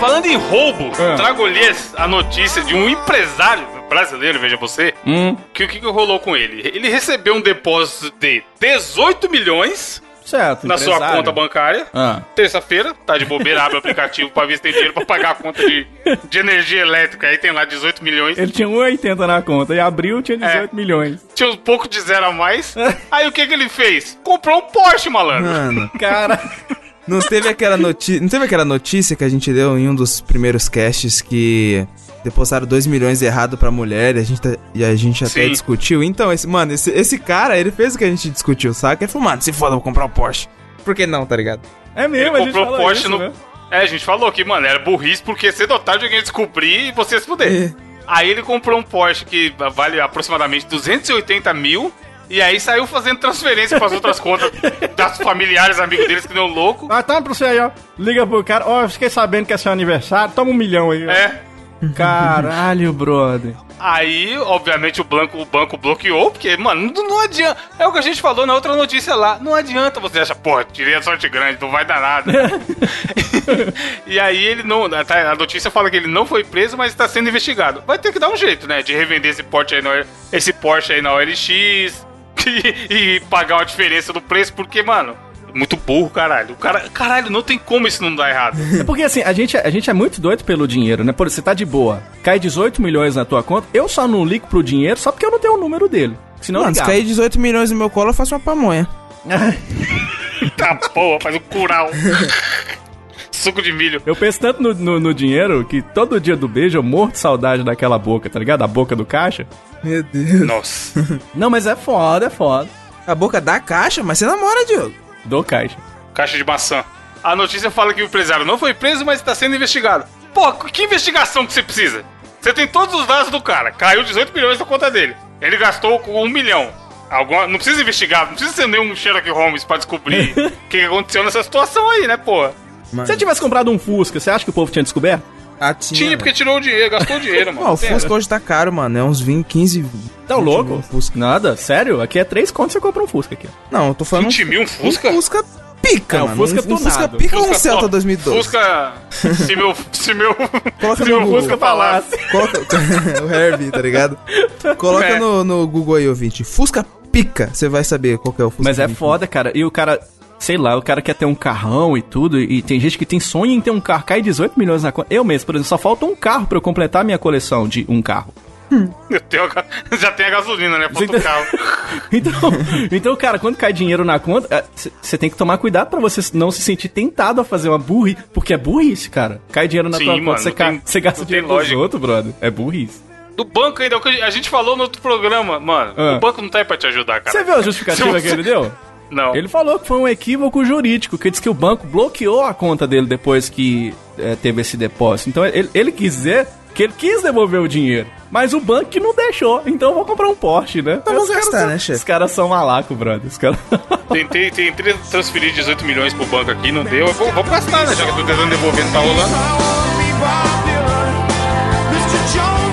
S3: Falando em roubo,
S4: Ah.
S3: trago-lhes a notícia de um empresário brasileiro, veja você,
S4: Hum,
S3: que o que, que rolou com ele? Ele recebeu um depósito de 18 milhões
S4: certo.
S3: na sua conta bancária.
S4: Ah.
S3: Terça-feira, tá de bobeira, abre o aplicativo pra ver se tem dinheiro pra pagar a conta de, de energia elétrica. Aí tem lá 18 milhões.
S4: Ele tinha 1,80 na conta e abriu tinha 18 milhões.
S3: Tinha um pouco de zero a mais. Aí o que que ele fez? Comprou um Porsche, malandro.
S2: Mano,
S4: Cara,
S2: não teve aquela notícia, não teve aquela notícia que a gente deu em um dos primeiros casts que depositaram 2 milhões errado pra mulher e a gente, tá- e a gente até
S3: Sim.
S2: discutiu. Então, esse, mano, esse, esse cara, ele fez o que a gente discutiu, saca? Ele falou, mano, se foda, eu vou comprar um Porsche. Por que não, tá ligado?
S4: é
S3: Ele
S4: mesmo, a gente
S3: comprou
S4: falou
S3: Porsche
S4: isso,
S3: no.
S4: né?
S3: É, a gente falou que, mano, era burrice porque cedo ou tarde alguém ia descobrir e você se fuder.
S2: É.
S3: Aí ele comprou um Porsche que vale aproximadamente 280 mil. E aí saiu fazendo transferência pras outras contas das familiares, amigos deles que um louco.
S4: Ah, tá pra você aí, ó. Liga pro cara. Ó, eu fiquei sabendo que é seu aniversário. Toma um milhão aí, ó.
S3: É.
S4: Caralho, brother.
S3: Aí, obviamente, o banco, o banco bloqueou, porque, mano, não, não adianta. É o que a gente falou na outra notícia lá. Não adianta você achar, porra, tirei a sorte grande, não vai dar nada. e aí ele não. tá, A notícia fala que ele não foi preso, mas está sendo investigado. Vai ter que dar um jeito, né? De revender esse Porsche aí na, esse Porsche aí na OLX e, e pagar uma diferença do preço, porque, mano. Muito burro, caralho. O cara, caralho, não tem como isso não dar errado.
S4: É porque assim, a gente, a gente é muito doido pelo dinheiro, né? Por exemplo, você tá de boa, cai 18 milhões na tua conta, eu só não ligo pro dinheiro só porque eu não tenho o número dele. Senão
S2: mano, se cair 18 milhões no meu colo, eu faço uma pamonha.
S3: Tá porra, faz um curau. Suco de milho.
S4: Eu penso tanto no, no- no dinheiro que todo dia do beijo eu morro de saudade daquela boca, tá ligado? A boca do caixa.
S2: Meu Deus.
S3: Nossa.
S4: Não, mas é foda, é foda.
S2: A boca da caixa, mas você namora, Diogo.
S4: Do caixa.
S3: Caixa de maçã. A notícia fala que o empresário não foi preso, mas está sendo investigado. Pô, que investigação que você precisa? Você tem todos os dados do cara. Caiu 18 milhões na conta dele. Ele gastou com um milhão. Alguma, não precisa investigar, não precisa ser nenhum Sherlock Holmes pra descobrir o que que aconteceu nessa situação aí, né, pô?
S2: Mano.
S4: Se você tivesse comprado um Fusca, você acha que o povo tinha descoberto?
S2: Ah, tinha,
S3: Tinha, porque tirou o dinheiro, gastou o dinheiro, mano.
S2: Ó, o Fusca hoje tá caro, mano. É uns 20, 15.
S4: Tá
S2: 20
S4: louco?
S2: mil Fusca.
S4: Nada, sério? Aqui é 3 contos você compra um Fusca aqui.
S2: Não, eu tô falando.
S3: 20 mil um Fusca?
S2: Um Fusca pica,
S4: É, o
S2: mano.
S4: Fusca
S2: um, um Fusca pica ou um
S3: Fusca
S2: Celta
S3: top.
S2: 2012?
S3: Fusca. Se meu. Se meu.
S2: Coloca
S3: se
S2: no
S3: meu
S2: Google.
S3: Fusca falasse.
S2: Coloca. o Herbie, tá ligado? Coloca
S3: É.
S2: no, no Google aí, ouvinte. Fusca pica. Você vai saber qual que é o Fusca.
S4: Mas é
S2: pica.
S4: foda, cara. E o cara, sei lá, o cara quer ter um carrão e tudo. E tem gente que tem sonho em ter um carro. Cai 18 milhões na conta. Eu mesmo, por exemplo, só falta um carro pra eu completar a minha coleção de um carro.
S3: Eu tenho a já tem a gasolina, né? Falta o carro.
S4: Então, então, cara, quando cai dinheiro na conta, você tem que tomar cuidado pra você não se sentir tentado a fazer uma burrice. Porque é burrice, cara. Cai dinheiro na
S3: Sim,
S4: tua
S3: mano,
S4: conta, você
S3: não
S4: ca-
S3: tem-
S4: você gasta dinheiro
S3: lógica.
S4: outros, brother. É burrice.
S3: Do banco ainda, é o que a gente falou no outro programa, mano.
S4: Ah.
S3: O banco não tá aí pra te ajudar, cara.
S4: Você viu a justificativa
S3: Se
S4: que
S3: você-
S4: ele deu?
S3: Não.
S4: Ele falou que foi um equívoco jurídico, que diz que o banco bloqueou a conta dele depois que é, teve esse depósito. Então ele, ele quis dizer que ele quis devolver o dinheiro, mas o banco que não deixou. Então eu vou comprar um Porsche, né?
S2: Então vamos gastar,
S4: são-
S2: né, chefe?
S4: Os caras são malaco, brother. Os caras...
S3: Tentei, tentei transferir 18 milhões pro banco aqui, não deu. Eu vou, vou gastar, né? Já que eu tô tentando devolver, não tá rolando.
S5: Mr. Jones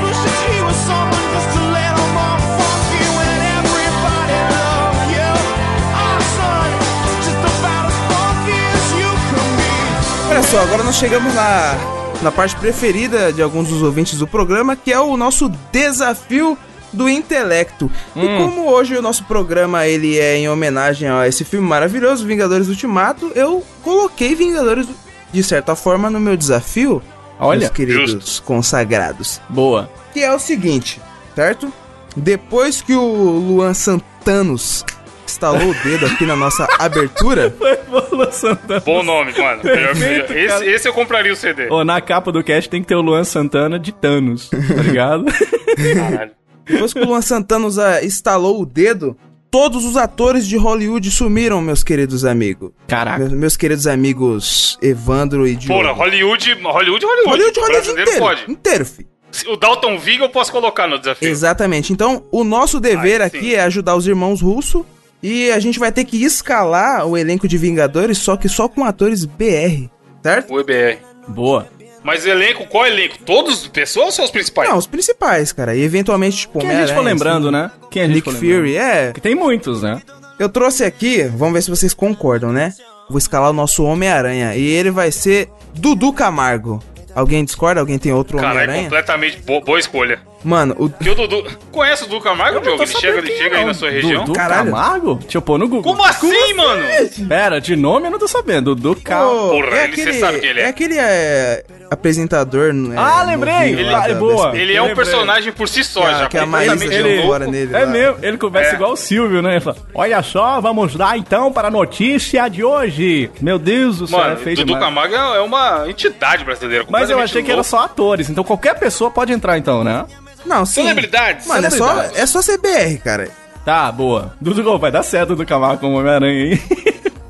S2: só, agora nós chegamos na, na parte preferida de alguns dos ouvintes do programa, que é o nosso desafio do intelecto. E como hoje o nosso programa ele é em homenagem a esse filme maravilhoso, Vingadores Ultimato, eu coloquei Vingadores de certa forma no meu desafio,
S4: Olha,
S2: meus queridos consagrados,
S4: boa.
S2: que é o seguinte, certo? Depois que o Luan Santanos instalou o dedo aqui na nossa abertura,
S4: Luan Santana.
S3: Bom nome, mano.
S4: Perfeito,
S3: esse, esse eu compraria o CD.
S4: Ô, na capa do cast tem que ter o Luan Santana de Thanos, tá ligado?
S3: Caralho.
S2: Depois que o Luan Santana instalou o dedo, todos os atores de Hollywood sumiram, meus queridos amigos.
S4: Caraca.
S2: Meus, meus queridos amigos Evandro e Diogo.
S3: Porra, Hollywood, Hollywood, Hollywood.
S2: Hollywood, Hollywood inteiro.
S3: pode.
S2: Inteiro, fi.
S3: Se- O Dalton Vig eu posso colocar no desafio.
S2: Exatamente. Então, o nosso dever
S3: Ai,
S2: aqui é ajudar os irmãos russos. E a gente vai ter que escalar o elenco de Vingadores, só que só com atores BR, certo?
S3: O EBR.
S4: Boa.
S3: Mas elenco, qual elenco? Todos as pessoas ou são os principais?
S2: Não, os principais, cara. E eventualmente, tipo,
S4: Quem a gente for lembrando,
S2: assim,
S4: né? Quem a gente
S2: Nick. Fury, é.
S4: Que tem muitos, né?
S2: Eu trouxe aqui, vamos ver se vocês concordam, né? Vou escalar o nosso Homem-Aranha. E ele vai ser Dudu Camargo. Alguém discorda? Alguém tem outro Homem-Aranha?
S3: completamente bo- boa escolha.
S2: Mano, o.
S3: Porque o Dudu. Conhece o Dudu Camargo, Diogo? Ele chega, ele chega aí na sua região?
S4: Dudu
S2: Caralho.
S4: Camargo? Deixa eu pôr no Google.
S3: Como assim, mano?
S4: Pera, de nome eu não tô sabendo. Dudu Camargo.
S3: Porra, ele- cê sabe quem ele é.
S2: É aquele é, apresentador. né,
S4: Ah, lembrei! Ele-
S2: lá
S4: é
S2: da-
S4: boa.
S3: Ele é um personagem por si só,
S2: Que a-
S3: já.
S2: que a
S3: completamente
S2: Maísa
S4: ele-
S3: louco.
S2: fora nele.
S4: É
S2: lá.
S4: mesmo, ele conversa
S3: É.
S4: igual o Silvio, né? Ele fala, Olha só, vamos lá então para a notícia de hoje. Meu Deus do céu,
S3: Mano,
S4: é feio
S3: Dudu
S4: demais.
S3: Camargo é uma entidade brasileira.
S4: Mas eu achei que era
S3: louco.
S4: só atores, então qualquer pessoa pode entrar então, né?
S2: Não, sim.
S3: Celebridades.
S2: Mano, é só, é só CBR, cara.
S4: Tá, boa. Dudu, vai dar certo do Camargo como Homem-Aranha, hein?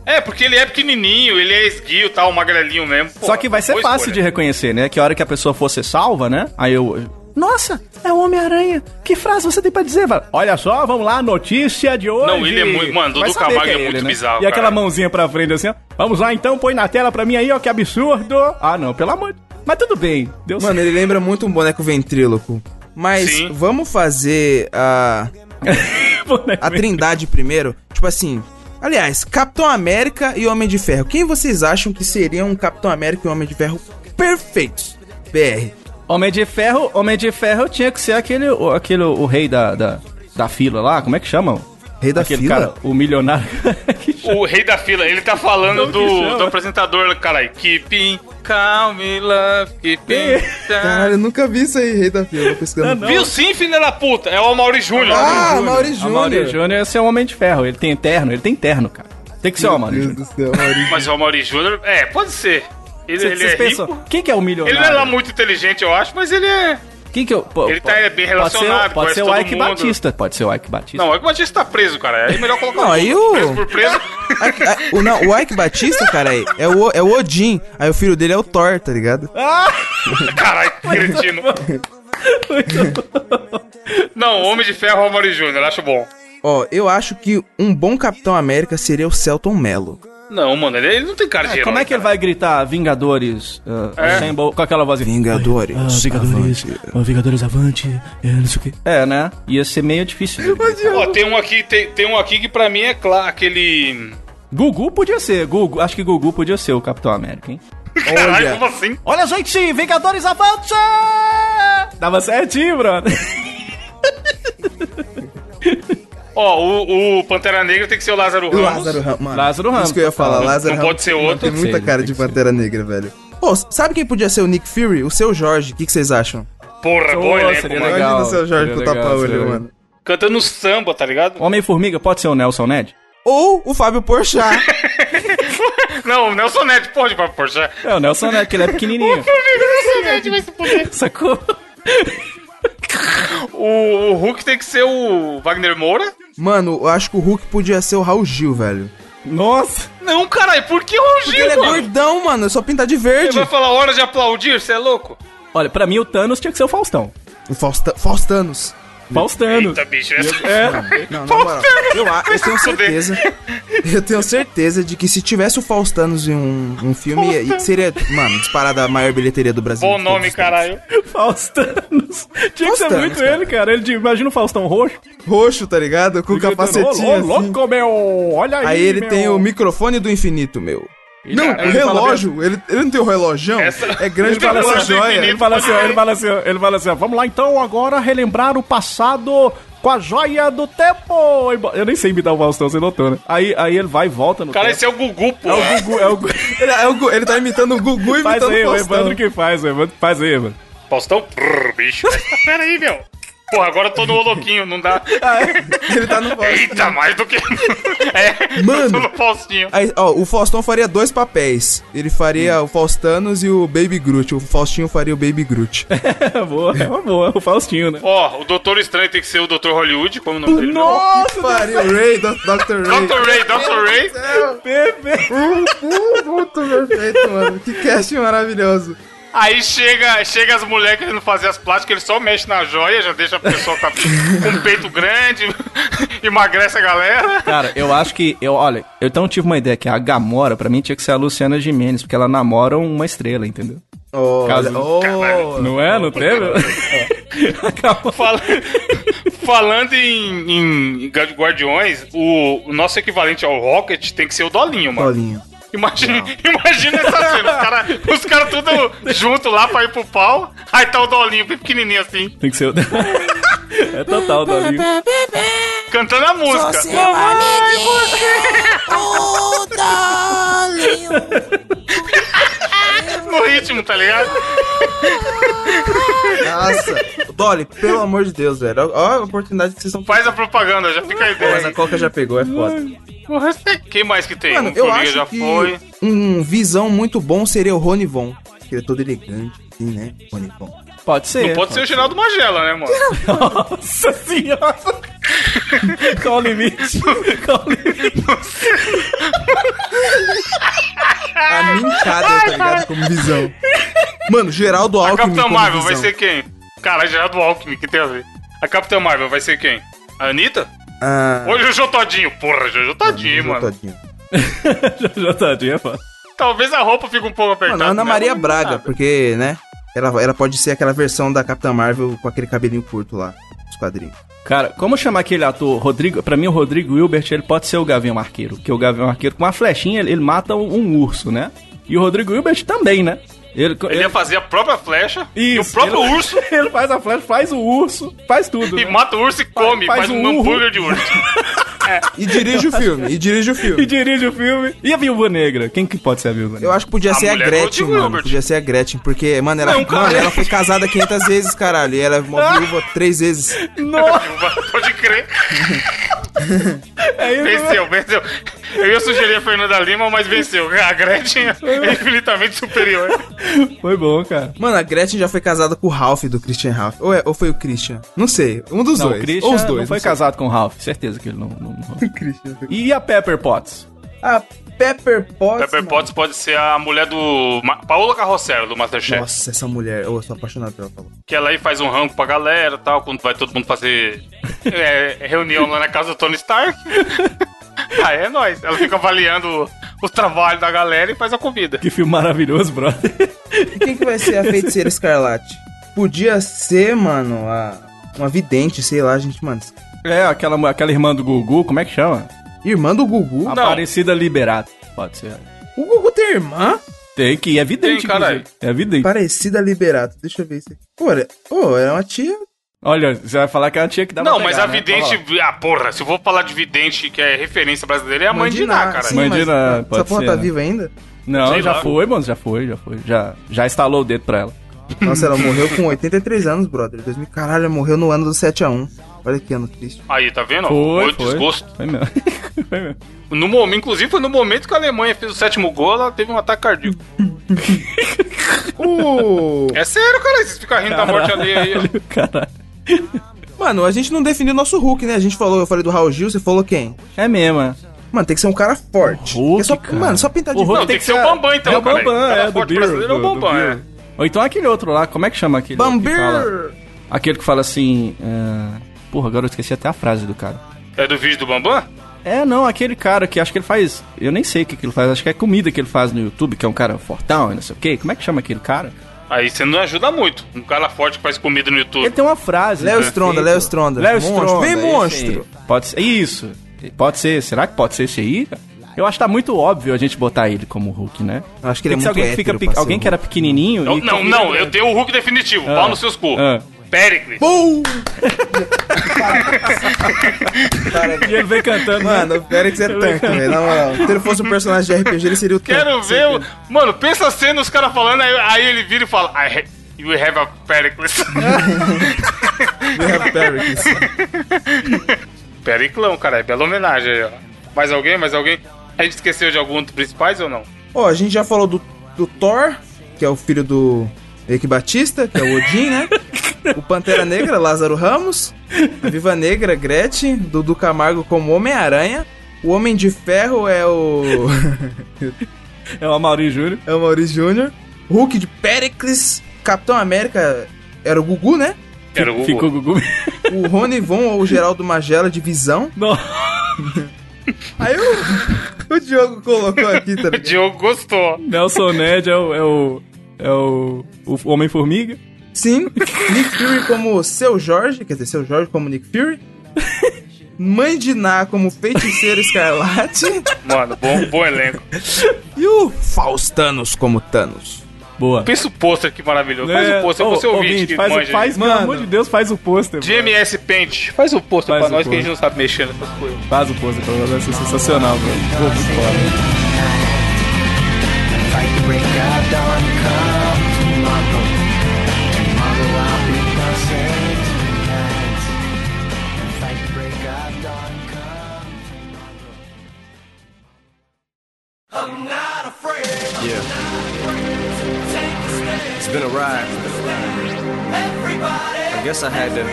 S3: É, porque ele é pequenininho, ele é esguio, tal, magrelinho mesmo. Pô,
S4: Só que vai ser fácil de
S3: escolha.
S4: reconhecer, né? Que a hora que a pessoa for ser salva, né? Aí eu. Nossa, é o Homem-Aranha. Que frase você tem pra dizer? Fala, Olha só, vamos lá, notícia de hoje.
S3: Não, ele é muito- mano, Dudu Camargo
S4: que
S3: é muito bizarro,
S4: E aquela
S3: cara.
S4: mãozinha pra frente assim, ó. Vamos lá então, põe na tela pra mim aí, ó, que absurdo. Ah, não, pelo amor de... Mas tudo bem, deu
S2: Mano, ele lembra muito um boneco ventríloco. Mas
S3: Sim.
S2: vamos fazer a, a trindade primeiro. Tipo assim. Aliás, Capitão América e Homem de Ferro. Quem vocês acham que seriam um Capitão América e Homem de Ferro perfeitos? BR.
S4: Homem de Ferro, Homem de Ferro tinha que ser aquele, o- aquele o rei da, da, da fila lá, como é que chama?
S2: Rei da
S4: aquele
S2: fila?
S4: cara, o milionário.
S3: O rei da fila, ele tá falando do, do apresentador, caralho. Keeping calm love, keeping calm.
S2: Caralho, eu nunca vi isso aí, Rei da Fila. Pesquisando.
S4: Não.
S3: Viu sim, filha da puta? É o Mauri Júnior.
S2: Ah, Mauri
S4: A Mauri
S2: Júnior.
S4: Júnior ia ser um Homem de Ferro, ele tem terno, ele tem terno, cara. Tem que ser o
S2: Deus
S4: Júnior.
S2: do céu, Mauri
S3: Mas o Mauri Júnior, é, pode ser. Ele,
S4: Cê-
S3: ele
S4: Vocês
S3: é
S4: pensam,
S3: rico.
S4: quem que é o
S3: Ele
S4: milionário?
S3: não é lá muito inteligente, eu acho, mas ele é.
S4: Que eu, pô,
S3: Ele
S4: pô,
S3: tá bem
S4: Pode
S3: relacionado,
S4: ser, pode ser o Ike
S3: mundo.
S4: Batista, pode ser o Ike Batista.
S3: Não, o Ike Batista tá preso, cara. Aí é melhor colocar
S2: Não, aí o-
S3: preso por preso.
S2: O, não, o Ike Batista, cara, é- é o, é o Odin. Aí o filho dele é o Thor, tá ligado?
S3: Caralho, que cretino. Não, Homem de Ferro é o Mauri Júnior, acho bom.
S2: Ó, eu acho que um bom Capitão América seria o Celton Mello.
S3: Não, mano, ele, ele não tem cara de
S4: É,
S3: herói.
S4: como é que ele
S3: cara.
S4: vai gritar Vingadores uh,
S3: É.
S4: Assemble, com aquela voz
S2: Vingadores.
S4: Ah, Vingadores,
S2: avante.
S4: ah, Vingadores Avante, é, não sei o quê. É, né? Ia ser meio difícil.
S3: Ó, tem um aqui, tem, tem um aqui que pra mim é claro, aquele.
S4: Gugu podia ser, Gugu, acho que Gugu podia ser o Capitão América, hein?
S3: Caralho,
S2: Olha.
S3: como assim?
S4: Olha, gente, Vingadores Avante! Tava certinho, brother.
S3: Ó, o, o Pantera Negra tem que ser o Lázaro
S2: O
S3: Ramos.
S2: Lázaro Ramos. Mano,
S4: Lázaro Ramos,
S2: Isso que eu ia falar,
S4: não
S2: Lázaro
S3: não
S2: Ramos.
S3: pode ser outro.
S2: Tem muita cara de. Pantera Negra, velho. Pô, sabe quem podia ser o Nick Fury? O seu Jorge. O que, que vocês acham?
S3: Porra,
S4: Pô,
S3: bom elenco, mano.
S4: legal.
S2: Imagina o seu Jorge
S4: legal, seria
S2: tapa-olho,
S4: legal.
S2: mano.
S3: Cantando samba, tá ligado?
S4: Homem-Formiga pode ser o Nelson Ned?
S2: Ou o Fábio Porchat.
S3: Não, o Nelson Ned pode pra Porsche.
S4: É, o Nelson Ned, que ele é pequenininho. Sacou?
S3: O, o Hulk tem que ser o Wagner Moura.
S2: Mano, eu acho que o Hulk podia ser o Raul Gil, velho.
S4: Nossa!
S3: Não, caralho, por que o
S2: Porque ele
S3: Gil,
S2: é
S3: mano?
S2: gordão, mano. É só pintar de
S3: Ele
S2: verde.
S3: vai falar hora de aplaudir, você é louco?
S4: Olha, pra mim o Thanos tinha que ser o Faustão.
S2: O Fausta Faustanos.
S4: Faustanos.
S3: Eita, bicho, essa...
S4: É,
S2: Não, moral. Eu, eu tenho certeza. Eu tenho certeza de que se tivesse o Faustanos em um, um filme, ia- seria, mano, disparada a maior bilheteria do Brasil.
S3: Bom nome, caralho.
S4: Faustanos. Tinha que ser
S2: Faustanos,
S4: muito
S2: cara.
S4: ele, cara. Ele, de- imagina o Faustão roxo.
S2: Roxo, tá ligado? Com o capacetinho
S4: Ô, ô,
S2: assim.
S4: louco, meu! Olha aí,
S2: Aí ele
S4: meu.
S2: tem o microfone do infinito, meu. Não,
S4: Cara,
S2: o
S4: ele fala
S2: relógio, ele, ele não tem o relógio,
S3: Essa-
S2: é grande
S3: Ele
S2: pela
S3: assim,
S2: joia.
S4: Ele fala assim, ó, ele fala assim, ó, ele fala assim, vamos lá então agora relembrar o passado com a joia do tempo. Eu nem sei imitar o Faustão, você notou, né? Aí, aí ele vai e volta no
S3: Cara,
S4: tempo.
S3: esse é o Gugu, pô.
S4: É o Gugu, é o Gugu.
S2: Ele, é o Gu- ele tá imitando o Gugu e
S4: Faz
S2: imitando
S4: aí,
S2: o
S4: o
S2: Faustão.
S4: Evandro que faz, o Evandro faz aí, mano.
S3: Faustão? Prrr, bicho. Pera aí, meu. Porra, agora eu tô no Oloquinho, não dá.
S2: Ele tá no Faustão.
S3: Eita, mais do que. É,
S2: Mano.
S3: tô no Faustinho.
S2: Aí, ó, o Faustão faria dois papéis. Ele faria o Faustanos e o Baby Groot. O Faustinho faria o Baby Groot.
S4: É boa, é uma boa, o Faustinho, né?
S3: Ó, o Doutor Estranho tem que ser o Doutor Hollywood, como o nome dele?
S4: Nossa,
S2: faria o Ray, do- Dr. Ray.
S3: Dr. Ray, Dr. Ray.
S4: bebê.
S2: Muito perfeito, mano. Que casting maravilhoso.
S3: Aí chega, chega as mulheres querendo fazer as plásticas, ele só mexe na joia, já deixa a pessoa com, a- com um peito grande, emagrece a galera.
S4: Cara, eu acho que, eu, olha, eu então tive uma ideia que a Gamora, pra mim, tinha que ser a Luciana Gimenez, porque ela namora uma estrela, entendeu?
S2: Olha,
S4: Caso-
S2: oh,
S4: Não é? Não teve?
S3: Fala- falando em, em Guardiões, o, o nosso equivalente ao Rocket tem que ser o Dolinho, mano.
S2: Bolinho.
S3: Imagina, imagina essa cena, os caras os cara tudo junto lá pra ir pro pau, aí tá o Dolinho bem pequenininho assim,
S4: Tem que ser o... É total, Dolinho.
S3: cantando a música. No ritmo, tá ligado?
S2: Nossa. Dolly, pelo amor de Deus, velho. Ó a oportunidade que vocês estão
S3: Faz a propaganda, já fica a
S2: Mas
S3: ideia.
S2: a Coca já pegou, é foda.
S3: Quem mais que tem?
S2: Mano,
S3: Um
S2: eu acho
S3: já
S2: que
S3: foi.
S2: um visão muito bom seria o Rony Von. Que ele é todo elegante, assim, né? Rony Von.
S4: Pode ser.
S3: Não pode ser o Geraldo Magela, né, mano?
S4: Nossa senhora! Qual o limite? Qual o limite?
S2: A mincada, tá ligado? Como visão. Mano, Geraldo
S3: A
S2: Alckmin
S3: Capitã
S2: como
S3: Marvel
S2: visão.
S3: vai ser quem? Cara, Geraldo Alckmin, que tem a ver? A Capitã Marvel vai ser quem? A Anitta?
S2: Ah,
S3: Ou Jojo Todinho? Porra, Jojo Todinho,
S2: Jojo
S3: mano.
S2: Todinho.
S4: Já tadinha, mano.
S3: Talvez a roupa fique um pouco apertada.
S2: Mano, Ana
S3: né?
S2: Maria
S3: Mas
S2: Braga, porque, né? Ela, ela pode ser aquela versão da Capitã Marvel com aquele cabelinho curto lá, dos quadrinhos.
S4: Cara, como chamar aquele ator, Rodrigo? Pra mim, o Rodrigo Wilbert, ele pode ser o Gavião Arqueiro. Que o Gavião Arqueiro, com uma flechinha, ele, ele mata um, um urso, né? E o Rodrigo Wilbert também, né? Ele,
S3: Ele ia fazer a própria flecha e o
S4: Isso,
S3: próprio
S4: ele-
S3: urso
S4: Ele faz a flecha, faz o urso, faz tudo.
S3: e
S4: né?
S3: mata o urso e come,
S4: faz
S3: faz,
S4: um
S3: um hambúrguer de urso.
S2: E dirige o filme, e dirige o
S4: E
S2: filme.
S4: dirige o filme. E a Viúva Negra? Quem que pode ser a Viúva Negra?
S2: Eu acho que podia
S3: A
S2: ser a
S3: do
S2: Gretchen, mano. Podia ser a Gretchen, porque, mano, ela,
S3: Não,
S2: mano, ela foi casada 500 vezes, caralho. E ela é uma viúva três vezes.
S4: Nossa,
S3: Pode crer.
S4: é isso. né?
S3: Venceu, venceu. Eu ia sugerir a Fernanda Lima, mas venceu. A Gretchen é infinitamente superior.
S4: Foi bom, cara.
S2: Mano, a Gretchen já foi casada com o Ralph do Christian Ralph. Ou, é- ou foi o Christian? Não sei. Um dos
S4: Não,
S2: dois.
S4: o Christian
S2: ou os dois.
S4: não foi
S2: sei.
S4: casado com o Ralph. Certeza que ele não... não, não.
S2: O Christian.
S4: E a Pepper Potts?
S2: A Pepper Potts.
S3: Pepper
S2: mano.
S3: Potts pode ser a mulher do. Ma- Paola Carrossela, do Masterchef.
S2: Nossa, essa mulher. Eu sou apaixonado pela falou.
S3: Que ela aí faz um rango pra galera e tal, quando vai todo mundo fazer é, é reunião lá na casa do Tony Stark. Aí é nóis. Ela fica avaliando o trabalho da galera e faz a comida.
S4: Que filme maravilhoso, brother.
S2: E quem que vai ser a feiticeira escarlate? Podia ser, mano, a, uma vidente, sei lá, gente, mano.
S4: É, aquela, aquela irmã do Gugu, como é que chama?
S2: Irmã do Gugu?
S4: Aparecida Liberato. Pode ser.
S2: O Gugu tem irmã?
S4: Tem que, é evidente,
S3: Tem, caralho.
S4: inclusive. É evidente.
S2: Parecida Liberato. Deixa eu ver isso aqui. Pô, era, pô, era uma tia.
S4: Olha, você vai falar que ela tinha que dar
S3: Não, mas a
S4: né?
S3: vidente.
S4: Ó,
S3: Ah, porra, se eu vou falar de vidente, que é referência brasileira, é a mãe de Ná, cara.
S4: Mãe de Ná,
S2: Essa
S4: pode
S2: porra
S4: ser,
S2: tá
S4: né?
S2: viva ainda?
S4: Não,
S3: Sei
S4: já
S3: lá.
S4: foi, mano, já foi, já foi. Já, já instalou o dedo pra ela.
S2: Nossa, ela morreu com 83 anos, brother. 2000, caralho, ela morreu no ano do 7x1. Olha que ano triste.
S3: Aí, tá vendo?
S4: Foi,
S3: Muito
S4: foi.
S3: desgosto.
S4: Foi mesmo. foi mesmo.
S3: No momento, inclusive, foi no momento que a Alemanha fez o sétimo gol, ela teve um ataque cardíaco.
S2: Uh,
S3: É sério, cara, vocês ficam rindo da morte alheia aí. ó.
S4: Caralho.
S2: mano, a gente não definiu nosso Hulk, né? A gente falou, eu falei do Raul Gil, você falou quem?
S4: É mesmo, é.
S2: Mano, tem que ser um cara forte.
S4: Hulk,
S2: é só,
S4: cara.
S2: Mano, só pintar de
S4: Hulk
S3: Não, tem que ser o Bambam, então,
S4: É o. Bambam,
S3: Cara
S4: é, do
S3: forte
S4: Beer.
S3: brasileiro é o Bambam, é.
S4: Ou então aquele outro lá, como é que chama aquele?
S2: Bambir!
S4: Aquele que fala assim... é, Porra, agora eu esqueci até a frase do cara.
S3: É do vídeo do Bambam?
S4: É, não, aquele cara que acho que ele faz... Eu nem sei o que, que ele faz, acho que é comida que ele faz no YouTube, que é um cara fortão e não sei o quê. Como é que chama aquele cara?
S3: Aí você não ajuda muito. Um cara forte que faz comida no YouTube.
S4: Ele tem uma frase.
S2: Léo
S4: né,
S2: Stronda. Léo Stronda.
S4: Léo. Stronda.
S2: Vem, monstro.
S4: Pode ser. Isso. Pode ser. Será que pode ser esse aí? Eu acho que tá muito óbvio a gente botar ele como Hulk, né?
S2: Eu acho que ele é
S4: Tem que ser
S2: muito
S4: alguém que fica Alguém que era pequenininho
S3: Não,
S4: e
S3: não, eu tenho o Hulk definitivo.
S4: Ah.
S3: Pau nos seus cu.
S4: Ah.
S3: Pericles.
S2: Bum!
S4: E ele vem cantando. né?
S2: Mano, o Félix é tanque, velho. Na moral. Se ele fosse um personagem de RPG, ele seria o tanque.
S3: Quero ver o. Mano, pensa a cena, os caras falando, aí, aí ele vira e fala: I ha- You have a Pericles.
S2: We have Pericles.
S3: Periclão, cara, é bela homenagem aí, ó. Mais alguém? Mais alguém? A gente esqueceu de algum dos principais ou não?
S2: Ó, a gente já falou do, do Thor, que é o filho do Eike Batista, que é o Odin, né? O Pantera Negra, Lázaro Ramos. A Viva Negra, Gretchen. Dudu Camargo como Homem-Aranha. O Homem de Ferro é o.
S4: É o Amaury Júnior.
S2: é o Maurício Júnior. Hulk de Pericles. Capitão América era o Gugu, né?
S3: Era o Google.
S4: Ficou Gugu.
S2: O Rony Von ou o Geraldo Magela de Visão.
S4: Não.
S2: Aí o, o Diogo colocou aqui, tá
S3: O? Diogo gostou.
S4: Nelson Ned é o. É o, é o, o Homem-Formiga.
S2: Sim. Nick Fury como Seu Jorge, quer dizer, Seu Jorge como Nick Fury. Mãe de Ná como Feiticeiro Escarlate.
S3: Mano, bom, bom elenco.
S2: e o Faustanos como Thanos.
S4: Boa.
S3: Pensa o pôster que maravilhoso. Faz
S4: É,
S3: o pôster,
S4: ô,
S3: você ouvinte
S4: ouvinte,
S3: que
S4: faz,
S3: manja.
S4: faz,
S2: Mano.
S4: pelo amor de Deus, faz o pôster.
S3: de MS Paint. Faz o pôster pra
S4: o
S3: nós que a gente não sabe mexer nessas coisas.
S4: Faz o pôster, pelo menos vai ser sensacional, bro. Pô, muito foda.
S6: Break of dawn, come tomorrow. Tomorrow I'll be passing of dawn, come
S7: It's been a ride. I guess I had to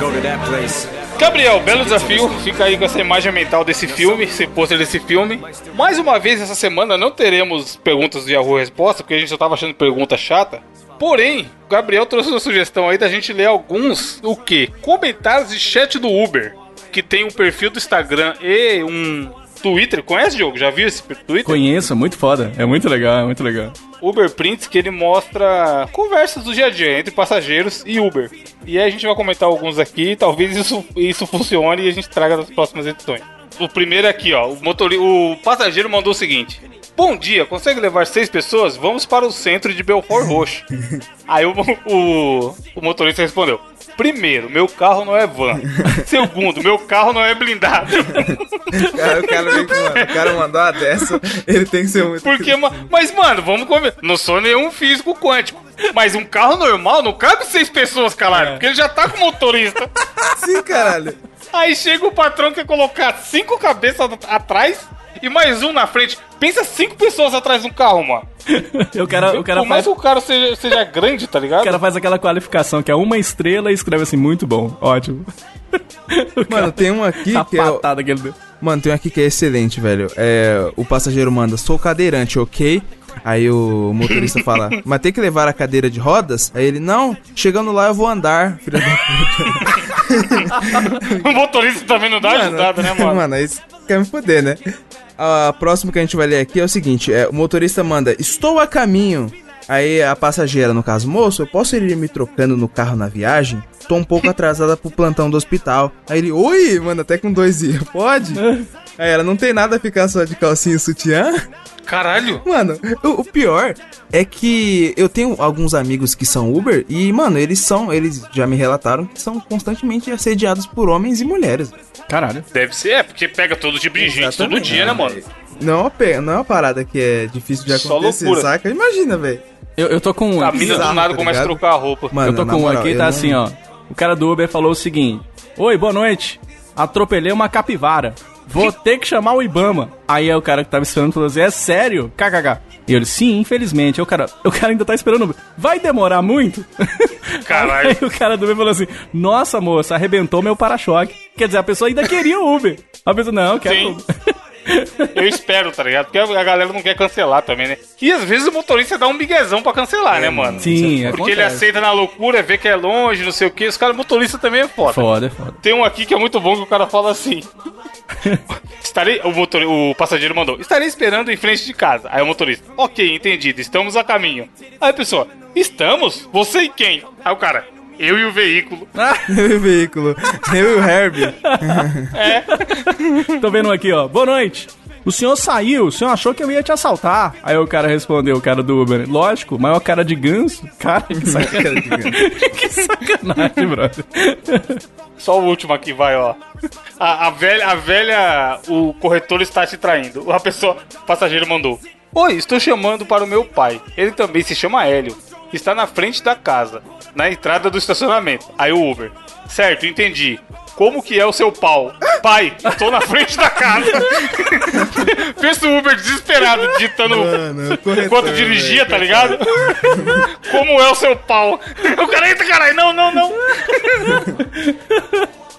S7: go to that place.
S3: Gabriel, belo desafio. Fica aí com essa imagem mental desse filme, esse pôster desse filme. Mais uma vez essa semana não teremos perguntas de Yahoo Resposta, porque a gente só tava achando pergunta chata. Porém, o Gabriel trouxe uma sugestão aí da gente ler alguns, o quê? Comentários de chat do Uber, que tem um perfil do Instagram e um Twitter. Conhece, Diogo? Já viu esse Twitter?
S4: Conheço, muito foda. É muito legal, é muito legal.
S3: Uber Prints que ele mostra conversas do dia a dia entre passageiros e Uber. E aí a gente vai comentar alguns aqui, talvez isso, isso funcione e a gente traga nas próximas edições. O primeiro é aqui, ó. O, motori o passageiro mandou o seguinte: Bom dia, consegue levar seis pessoas? Vamos para o centro de Belfort Roxo. aí o, o, o motorista respondeu: Primeiro, meu carro não é van. Segundo, meu carro não é blindado.
S2: Cara, o cara, vem com- o cara mandou uma dessa, ele tem que ser muito.
S3: Porque, ma- mas, mano, vamos comer. Não sou nenhum físico quântico. Mas um carro normal não cabe seis pessoas, caralho. Porque ele já tá com motorista.
S2: Sim, caralho.
S3: Aí chega o patrão que quer colocar cinco cabeças at- atrás e mais um na frente. Pensa cinco pessoas atrás de um carro, mano.
S4: O cara, o cara
S3: Por mais
S4: faz.
S3: que o cara seja, seja grande, tá ligado?
S4: O cara faz aquela qualificação que é uma estrela e escreve assim, muito bom, ótimo.
S2: Mano, tem um aqui
S4: A
S2: que é. o-
S4: patada que ele deu.
S2: Mano, tem um aqui que é excelente, velho. É, o passageiro manda, sou cadeirante, ok? Aí o motorista fala, mas tem que levar a cadeira de rodas? Aí ele, não, chegando lá eu vou andar, filha da puta.
S3: o motorista também não dá ajudada, né, mano?
S2: Mano, aí você quer me foder, né? A próxima que a gente vai ler aqui é o seguinte: é, o motorista manda, estou a caminho. Aí a passageira, no caso, moço, eu posso ir me trocando no carro na viagem? Tô um pouco atrasada pro plantão do hospital. Aí ele, oi, mano, até com dois i, pode? Aí ela, não tem nada a ficar só de calcinha e sutiã?
S3: Caralho.
S2: Mano, o, o pior é que eu tenho alguns amigos que são Uber e, mano, eles são, eles já me relataram que são constantemente assediados por homens e mulheres.
S4: Caralho.
S3: Deve ser, é, porque pega todo tipo de gente todo dia, né, mano?
S2: Não é não é uma parada que é difícil de
S3: Só
S2: acontecer,
S3: loucura.
S2: saca? Imagina, velho.
S4: Eu, eu tô com um.
S3: A mina do nada
S2: tá
S3: começa a trocar a roupa.
S2: Mano,
S4: eu tô com um
S2: moral,
S4: aqui, tá
S2: não-
S4: assim, ó. O cara do Uber falou o seguinte: Oi, boa noite. Atropelei uma capivara. Vou ter que chamar o Ibama. Aí é o cara que tava esperando falou assim: É sério? KKK. E ele, sim, infelizmente. Aí o cara, o cara ainda tá esperando. o Uber. Vai demorar muito?
S3: Caralho.
S4: Aí o cara do Uber falou assim: Nossa, moça, arrebentou meu para-choque. Quer dizer, a pessoa ainda queria o Uber. A pessoa, não, quero
S3: Sim. Eu espero, tá ligado? Porque a galera não quer cancelar também, né? E às vezes o motorista dá um miguezão pra cancelar, né, mano?
S4: Sim,
S3: Porque ele
S4: acontece.
S3: aceita na loucura, vê que é longe, não sei o que. Os caras, motorista também é foda.
S4: Foda, é foda.
S3: Tem um aqui que é muito bom que o cara fala assim. Estarei. O, motor, o passageiro mandou. Estarei esperando em frente de casa. Aí o motorista. Ok, entendido. Estamos a caminho. Aí a pessoa. Estamos? Você e quem? Aí o cara. Eu e o veículo.
S2: Eu e o veículo. Eu e o Herbie.
S4: Tô vendo aqui, ó. Boa noite. O senhor saiu, o senhor achou que eu ia te assaltar. Aí o cara respondeu, o cara do Uber. Lógico, maior cara de ganso. Cara, que sacanagem. que sacanagem, brother.
S3: Só o último aqui vai, ó. A, a velha, a velha, o corretor está te traindo. A pessoa, o passageiro mandou. Oi, estou chamando para o meu pai. Ele também se chama Hélio. Está na frente da casa, na entrada do estacionamento. Aí o Uber. Certo, entendi. Como que é o seu pau? Pai, estou na frente da casa. Pensa o Uber desesperado, digitando
S2: Mano, corretor,
S3: enquanto dirigia, tá ligado? Como é o seu pau? O cara, eita caralho, não, não, não.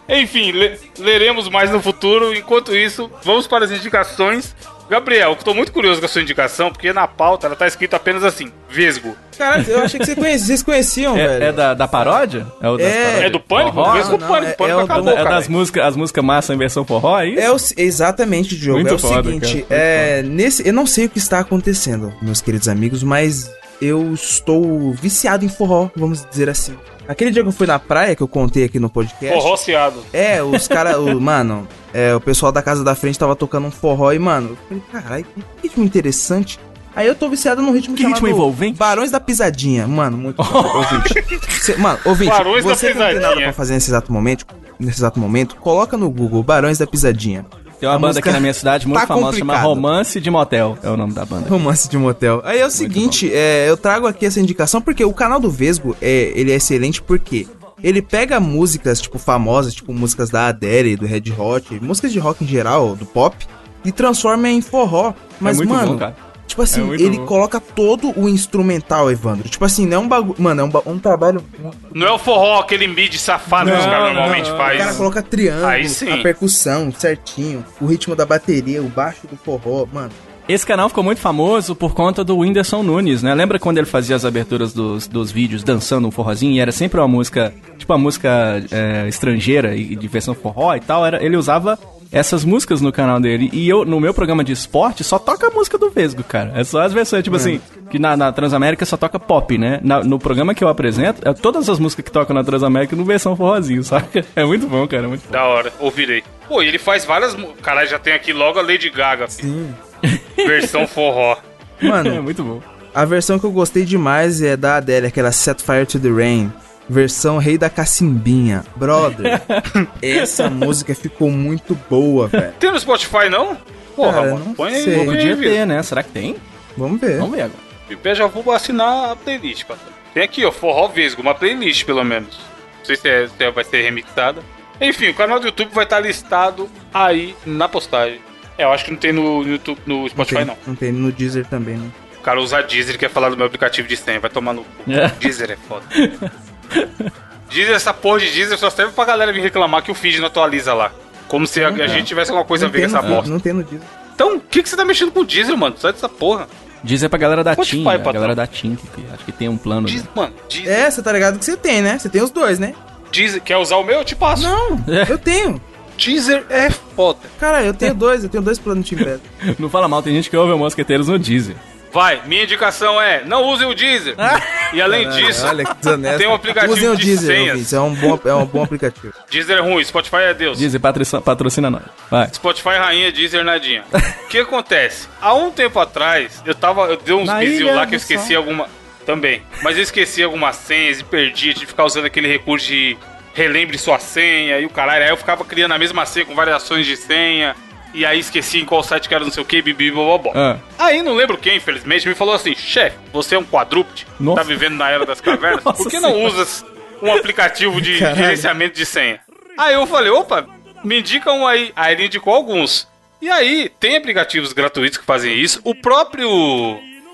S3: Enfim, le- leremos mais no futuro. Enquanto isso, vamos para as indicações. Gabriel, eu tô muito curioso com a sua indicação, porque na pauta ela tá escrito apenas assim: Vesgo.
S2: Caralho, eu achei que você conhecia, vocês conheciam, velho.
S4: É, é da, da paródia? É, o das
S2: É.
S3: É do Pânico?
S4: Forró?
S3: Vesgo
S2: não,
S3: Pânico.
S2: é-
S3: Pânico
S2: é o
S3: acabou,
S2: do-
S4: É
S3: cara.
S4: das músicas, as músicas massa em versão forró, é isso?
S2: É o, exatamente, Diogo.
S4: Muito
S2: é o
S4: foda,
S2: seguinte,
S4: cara.
S2: é, nesse, eu não sei o que está acontecendo, meus queridos amigos, mas eu estou viciado em forró, vamos dizer assim. Aquele dia que eu fui na praia, que eu contei aqui no podcast.
S3: Forroceado.
S2: É, os caras, mano, é, o pessoal da casa da frente tava tocando um forró e, mano, eu falei, caralho, que ritmo interessante. Aí eu tô viciado num ritmo
S4: Que
S2: chamado
S4: ritmo envolvente?
S2: Barões da Pisadinha. Mano, muito ouvinte. Cê- mano, ouvinte,
S3: Barões da
S2: você que não tem nada
S3: Pisadinha.
S2: pra fazer nesse exato momento, nesse exato momento, coloca no Google Barões da Pisadinha.
S4: Tem uma
S2: A
S4: banda
S2: música
S4: aqui na minha cidade muito
S2: tá
S4: famosa, chama
S2: complicado.
S4: Romance de Motel. É o nome da banda.
S2: Romance de motel. Aí é o seguinte, é, eu trago aqui essa indicação porque o canal do Vesgo é, ele é excelente porque ele pega músicas, tipo, famosas, tipo músicas da Adele, do Red Hot, músicas de rock em geral, do pop, e transforma em forró. Mas,
S4: muito
S2: mano,
S4: bom, cara.
S2: Tipo assim,
S4: É
S2: ele
S4: bom.
S2: coloca todo o instrumental, Evandro. Tipo assim, não é um bagulho. Mano, é um, ba- um trabalho.
S3: Não é o forró, aquele mid safado que os
S4: Não,
S3: caras
S4: não,
S3: normalmente
S4: não.
S2: O
S3: faz.
S2: cara coloca triângulo, a percussão certinho, o ritmo da bateria, o baixo do forró, mano.
S4: Esse canal ficou muito famoso por conta do Whindersson Nunes, né? Lembra quando ele fazia as aberturas dos, dos vídeos dançando um forrozinho e era sempre uma música, tipo uma música é, estrangeira e de versão forró e tal? Era, ele usava essas músicas no canal dele. E eu, no meu programa de esporte, só toca a música do Vesgo, cara. É só as versões, tipo assim, que na, na Transamérica só toca pop, né? Na- no programa que eu apresento, é todas as músicas que tocam na Transamérica no versão forrozinho, saca? É muito bom, cara, é muito bom.
S3: Da hora, ouvirei. Pô, e ele faz várias. Caralho, já tem aqui logo a Lady Gaga. Sim. Versão forró.
S4: É
S2: Mano,
S4: muito bom.
S2: A versão que eu gostei demais é da Adele, aquela Set Fire to the Rain. Versão Rei da Cacimbinha. Brother, essa música ficou muito boa, velho.
S3: Tem no Spotify, não? Porra,
S2: Cara,
S3: mano.
S2: não
S3: Põe aí.
S2: sei.
S3: aí,
S4: Podia ter, né? Será que tem?
S2: Vamos ver.
S4: Vamos ver agora.
S3: Eu já vou assinar a playlist, patrão. Tem aqui, ó, Forró Vesgo, uma playlist pelo menos. Não sei se, é- se é- vai ser remixada. Enfim, o canal do YouTube vai estar listado aí na postagem. É, eu acho que não tem no, YouTube, no Spotify,
S2: tem,
S3: não.
S2: Não tem no Deezer também, né?
S3: O cara usa Deezer e quer falar do meu aplicativo de senha. Vai tomar no.
S4: É.
S3: Deezer é foda. Deezer, essa porra de Deezer só serve pra galera vir reclamar que o feed não atualiza lá. Como se a, a gente tivesse alguma coisa a ver com essa bosta.
S2: não tem no Deezer.
S3: Então, o que, que você tá mexendo com o Deezer, mano? Sai dessa porra.
S4: Diz é pra galera da
S3: Spotify,
S4: TIM, a
S3: patrão.
S4: galera da TIM, que acho que tem um plano.
S3: Deezer, mano, Deezer.
S2: É, você tá ligado que você tem, né? Você tem os dois, né?
S3: Deezer, quer usar o meu? Eu te passo.
S2: Não,
S4: É.
S2: eu tenho.
S3: Deezer é foda.
S2: Cara, eu tenho dois, eu tenho dois planos de Timbed.
S4: Não fala mal, tem gente que ouve o Mosqueteiros no Deezer.
S3: Vai, minha indicação é, não use o Deezer. e além disso,
S2: Olha
S3: tem um aplicativo
S2: Usem o
S3: de
S2: Deezer,
S3: senhas.
S2: ouvintes, é um bom, é um bom aplicativo.
S3: Deezer é ruim, Spotify é Deus.
S4: Deezer, patrocina, patrocina nós. Vai.
S3: Spotify é rainha, Deezer nadinha. O que acontece? Há um tempo atrás, eu tava. Eu dei uns
S4: ilha
S3: lá que eu esqueci alguma. Também. Mas eu esqueci algumas senhas e perdi, que ficar usando aquele recurso de relembre sua senha e o caralho. Aí eu ficava criando a mesma senha com variações de senha. E aí esqueci em qual site que era não sei o que, bibi, bobobó.
S4: Ah.
S3: Aí não lembro quem, infelizmente, me falou assim: chefe, você é um quadrúpede,
S4: Nossa.
S3: tá vivendo na era das cavernas,
S4: Nossa
S3: por que não usas um aplicativo de
S2: Caralho.
S3: gerenciamento de senha? Aí eu falei: opa, me indica um aí. Aí ele indicou alguns. E aí, tem aplicativos gratuitos que fazem isso. O próprio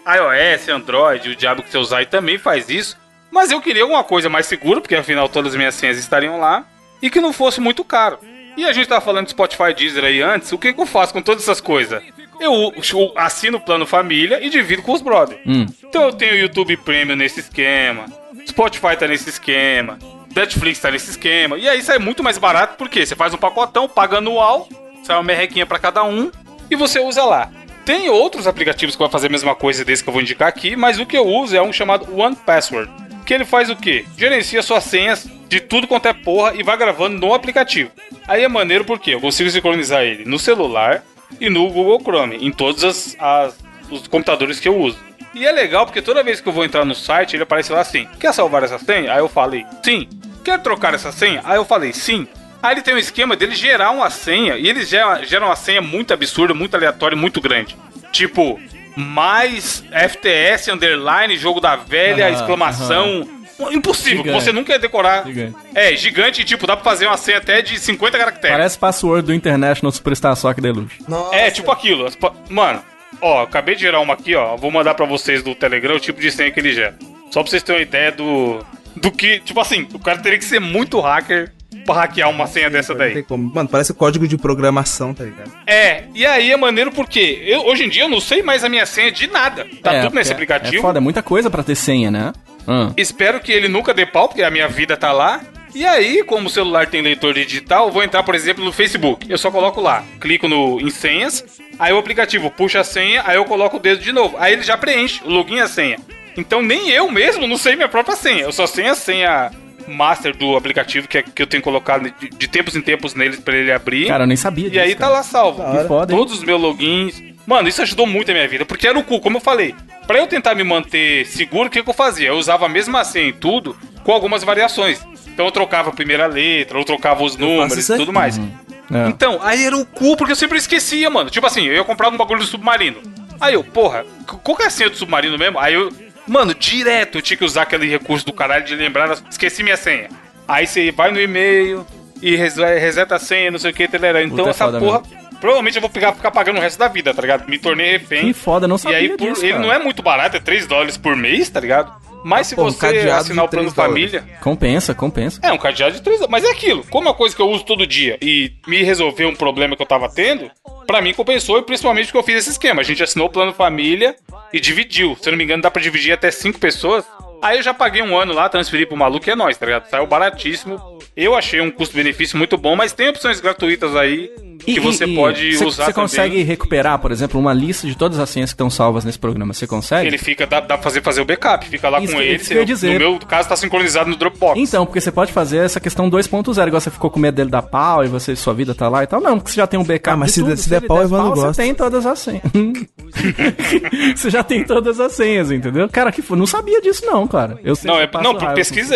S3: iOS, Android, o diabo que você usar aí também faz isso. Mas eu queria alguma coisa mais segura, porque afinal todas as minhas senhas estariam lá. E que não fosse muito caro. E a gente tava falando de Spotify Deezer aí antes. O que, que eu faço com todas essas coisas? Eu, eu assino o plano família e divido com os brothers.
S4: Hum.
S3: Então eu tenho YouTube Premium nesse esquema. Spotify tá nesse esquema. Netflix tá nesse esquema. E aí sai muito mais barato porque você faz um pacotão, paga anual, sai uma merrequinha pra cada um e você usa lá. Tem outros aplicativos que vão fazer a mesma coisa desse que eu vou indicar aqui, mas o que eu uso é um chamado One Password. Que ele faz o quê? Gerencia suas senhas de tudo quanto é porra e vai gravando no aplicativo. Aí é maneiro porque eu consigo sincronizar ele no celular e no Google Chrome, em todos as, as- os computadores que eu uso. E é legal porque toda vez que eu vou entrar no site, ele aparece lá assim: Quer salvar essa senha? Aí eu falei: Sim. Quer trocar essa senha? Aí eu falei: Sim. Aí ele tem um esquema dele gerar uma senha e ele gera, gera uma senha muito absurda, muito aleatória, e muito grande. Tipo, mais FTS underline, jogo da velha, exclamação. Impossível,
S4: Gigante.
S3: você nunca ia decorar.
S4: Gigante.
S3: É, gigante, e, tipo, dá pra fazer uma senha até de 50 caracteres.
S4: Parece password do International Superstar Soccer Deluxe.
S2: Nossa.
S3: É, tipo aquilo. Mano, ó, acabei de gerar uma aqui, ó. Vou mandar pra vocês do Telegram o tipo de senha que ele gera. Só pra vocês terem uma ideia do. Do que. Tipo assim, o cara teria que ser muito hacker pra hackear uma senha dessa
S2: Não
S3: daí.
S2: tem como. Mano, parece código de programação, tá ligado?
S3: É, e aí é maneiro porque eu, hoje em dia eu não sei mais a minha senha de nada. Tá
S4: É,
S3: tudo nesse aplicativo.
S4: É foda, é muita coisa pra ter senha, né? Ah.
S3: Espero que ele nunca dê pau, porque a minha vida tá lá. E aí, como o celular tem leitor digital, eu vou entrar, por exemplo, no Facebook. Eu só coloco lá, clico no em senhas, aí o aplicativo puxa a senha, aí eu coloco o dedo de novo. Aí ele já preenche o login e a senha. Então nem eu mesmo não sei minha própria senha. Eu só sei a senha master do aplicativo que, é- que eu tenho colocado de, de tempos em tempos neles pra ele abrir.
S4: Cara, eu nem sabia
S3: e aí tá lá salvo.
S4: Que foda?
S3: Todos os meus logins. Mano, isso ajudou muito a minha vida, porque era o cu, como eu falei. Pra eu tentar me manter seguro, o que, que eu fazia? Eu usava a mesma senha em tudo, com algumas variações. Então eu trocava a primeira letra, eu trocava os números e tudo mais.
S4: É.
S3: Então, aí era o cu, porque eu sempre esquecia, mano. Tipo assim, eu ia comprar um bagulho do submarino. Aí eu, porra, qual que é a senha do submarino mesmo? Aí eu, mano, direto eu tinha que usar aquele recurso do caralho de lembrar, esqueci minha senha. Aí você vai no e-mail e res- reseta a senha, não sei o que, telera. Então
S4: Puta, é
S3: essa porra, provavelmente eu vou pegar, ficar pagando o resto da vida, tá ligado? Me tornei refém.
S4: Que foda, não
S3: E
S4: sabia
S3: aí, por-
S4: disso,
S3: ele não é muito barato, é 3 dólares por mês, tá ligado? Mas se
S2: pô, um
S3: você
S2: cadeado
S3: assinar o plano
S2: 3 dólares.
S3: família,
S4: Compensa, compensa.
S3: é, um cadeado de 3 Mas é aquilo. Como é uma coisa que eu uso todo dia e me resolveu um problema que eu tava tendo, pra mim compensou e principalmente porque eu fiz esse esquema. A gente assinou o plano família e dividiu. Se eu não me engano, dá pra dividir até 5 pessoas. Aí eu já paguei um ano lá, transferi pro maluco e é nóis, tá ligado? Saiu baratíssimo. Eu achei um custo-benefício muito bom, mas tem opções gratuitas aí que
S4: E-
S3: você
S4: e-
S3: pode
S4: cê-
S3: usar
S4: Você
S3: também.
S4: consegue recuperar, por exemplo, uma lista de todas as senhas que estão salvas nesse programa? Você consegue?
S3: Ele fica, dá, dá pra fazer, fazer o backup, fica lá
S4: Isso
S3: com
S4: que-
S3: ele.
S4: isso que eu dizer.
S3: No meu caso, tá sincronizado no Dropbox.
S4: Então, porque você pode fazer essa questão 2.0, igual você ficou com medo dele dar pau e você, sua vida tá lá e tal. Não, porque você já tem um backup.
S2: Ah, mas
S4: de
S2: se
S4: tudo.
S2: der- se der
S4: ele
S2: pau,
S4: der
S2: Evandro
S4: Você
S2: gosta.
S4: tem todas as senhas. você já tem todas as senhas, entendeu? Cara, que? Não sabia disso, não, cara. Eu sei
S3: Não,
S4: que
S3: é, não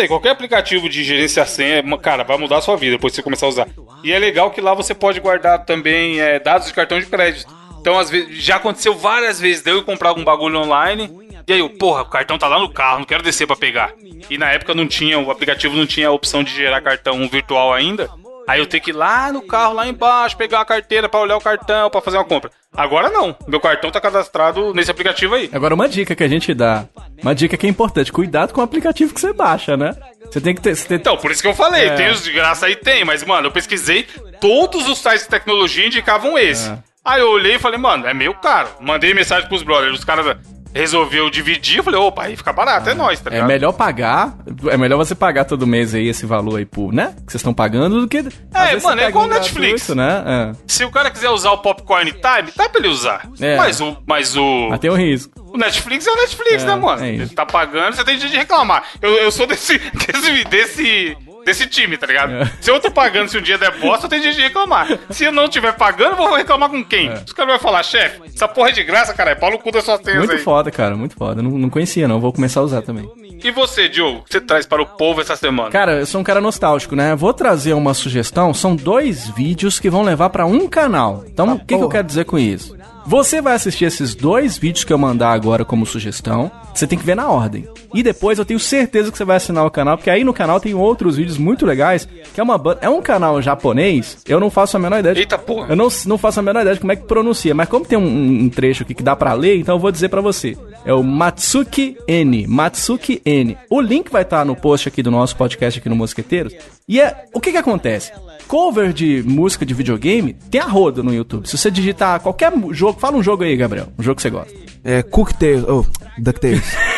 S3: aí. Qualquer aplicativo de gerenciar senha, cara, vai mudar a sua vida depois que você começar a usar. E é legal que lá você pode guardar também é, dados de cartão de crédito. Então, às vezes, já aconteceu várias vezes de eu comprar algum bagulho online. E aí, eu, porra, o cartão tá lá no carro, não quero descer pra pegar. E na época não tinha, o aplicativo não tinha a opção de gerar cartão virtual ainda. Aí eu tenho que ir lá no carro, lá embaixo, pegar a carteira pra olhar o cartão, pra fazer uma compra. Agora não. Meu cartão tá cadastrado nesse aplicativo aí.
S4: Agora, uma dica que a gente dá, uma dica que é importante, cuidado com o aplicativo que você baixa, né? Você tem que ter. Tem...
S3: Então, por isso que eu falei,
S4: É.
S3: tem os de graça aí, tem, mas, mano, eu pesquisei, todos os sites de tecnologia indicavam esse.
S4: É.
S3: Aí eu olhei e falei, mano, é meio caro. Mandei mensagem pros brothers, os caras. Resolveu dividir, eu falei, opa, aí fica barato, é nóis, tá
S4: É
S3: ligado?
S4: melhor pagar, é melhor você pagar todo mês aí esse valor aí, por, né? Que vocês estão pagando do que. você
S3: mano, é igual Netflix.
S4: gratuito, né?
S3: Se o cara quiser usar o Popcorn Time, dá pra ele usar.
S4: É.
S3: Mas o, mas o,
S4: É. Mas tem um risco.
S3: o Netflix é o Netflix,
S4: É,
S3: né, mano?
S4: é
S3: Ele tá pagando, você tem direito de reclamar. Eu, eu sou desse, desse, desse, desse time, tá ligado?
S4: É.
S3: Se eu tô pagando, se um dia der bosta, eu tenho direito de reclamar. Se eu não tiver pagando, eu vou reclamar com quem?
S4: É.
S3: Os caras vão falar, chefe, essa porra é de graça, cara. É pau no cu suas tenhas
S4: Muito
S3: aí.
S4: foda, cara, muito foda. Não, não conhecia, não. Vou começar a usar também.
S3: E você, Diogo, o que você traz para o povo essa semana?
S4: Cara, eu sou um cara nostálgico, né? Vou trazer uma sugestão. São dois vídeos que vão levar pra um canal. Então, o que, que eu quero dizer com isso? Você vai assistir esses dois vídeos que eu mandar agora como sugestão. Você tem que ver na ordem. E depois eu tenho certeza que você vai assinar o canal, porque aí no canal tem outros vídeos muito legais. Que é uma. É um canal japonês. Eu não faço a menor ideia. de-
S3: Eita porra.
S4: Eu não, não faço a menor ideia de como é que pronuncia, mas como tem um, um trecho aqui que dá pra ler, então eu vou dizer pra você. É o Matsuki N. Matsuki N. O link vai estar no post aqui do nosso podcast aqui no Mosqueteiros. E é o que que acontece? Cover de música de videogame tem a roda no YouTube. Se você digitar qualquer jogo, fala um jogo aí, Gabriel, um jogo que você gosta.
S2: É Cooktails. Oh, DuckTales.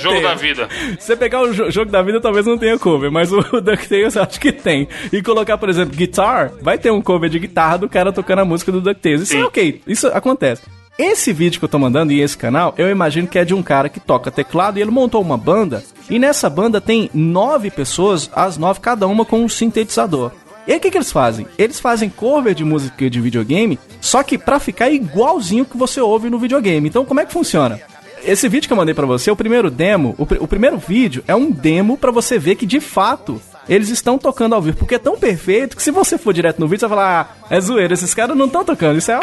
S3: Jogo da vida.
S4: Se você pegar o jo- jogo da vida, talvez não tenha cover, mas o DuckTales eu acho que tem. E colocar, por exemplo, guitar, vai ter um cover de guitarra do cara tocando a música do DuckTales. Isso
S3: Sim.
S4: é ok, isso acontece. Esse vídeo que eu tô mandando e esse canal, eu imagino que é de um cara que toca teclado e ele montou uma banda. E nessa banda tem nove pessoas, as nove cada uma com um sintetizador. E aí o que, que eles fazem? Eles fazem cover de música de videogame, só que pra ficar igualzinho que você ouve no videogame. Então como é que funciona? Esse vídeo que eu mandei pra você, o primeiro demo, o, pr- o primeiro vídeo é um demo pra você ver que de fato eles estão tocando ao vivo, porque é tão perfeito que se você for direto no vídeo, você vai falar, ah, é zoeira, esses caras não estão tocando, isso é a,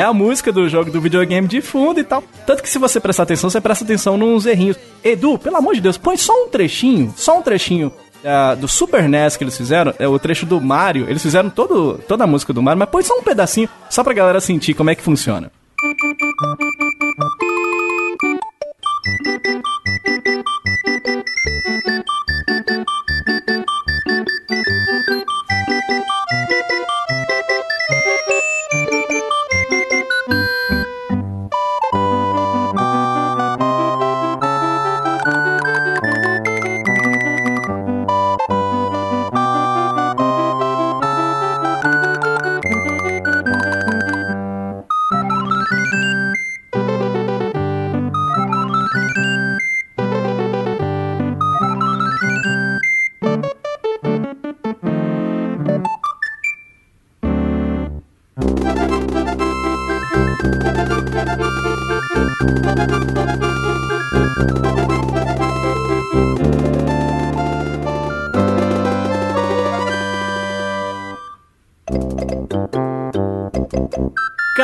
S4: é a música do jogo do videogame de fundo e tal. Tanto que se você prestar atenção, você presta atenção nos errinhos. Edu, pelo amor de Deus, põe só um trechinho, só um trechinho ah, do Super NES que eles fizeram, é o trecho do Mario, eles fizeram todo, toda a música do Mario, mas põe só um pedacinho, só pra galera sentir como é que funciona.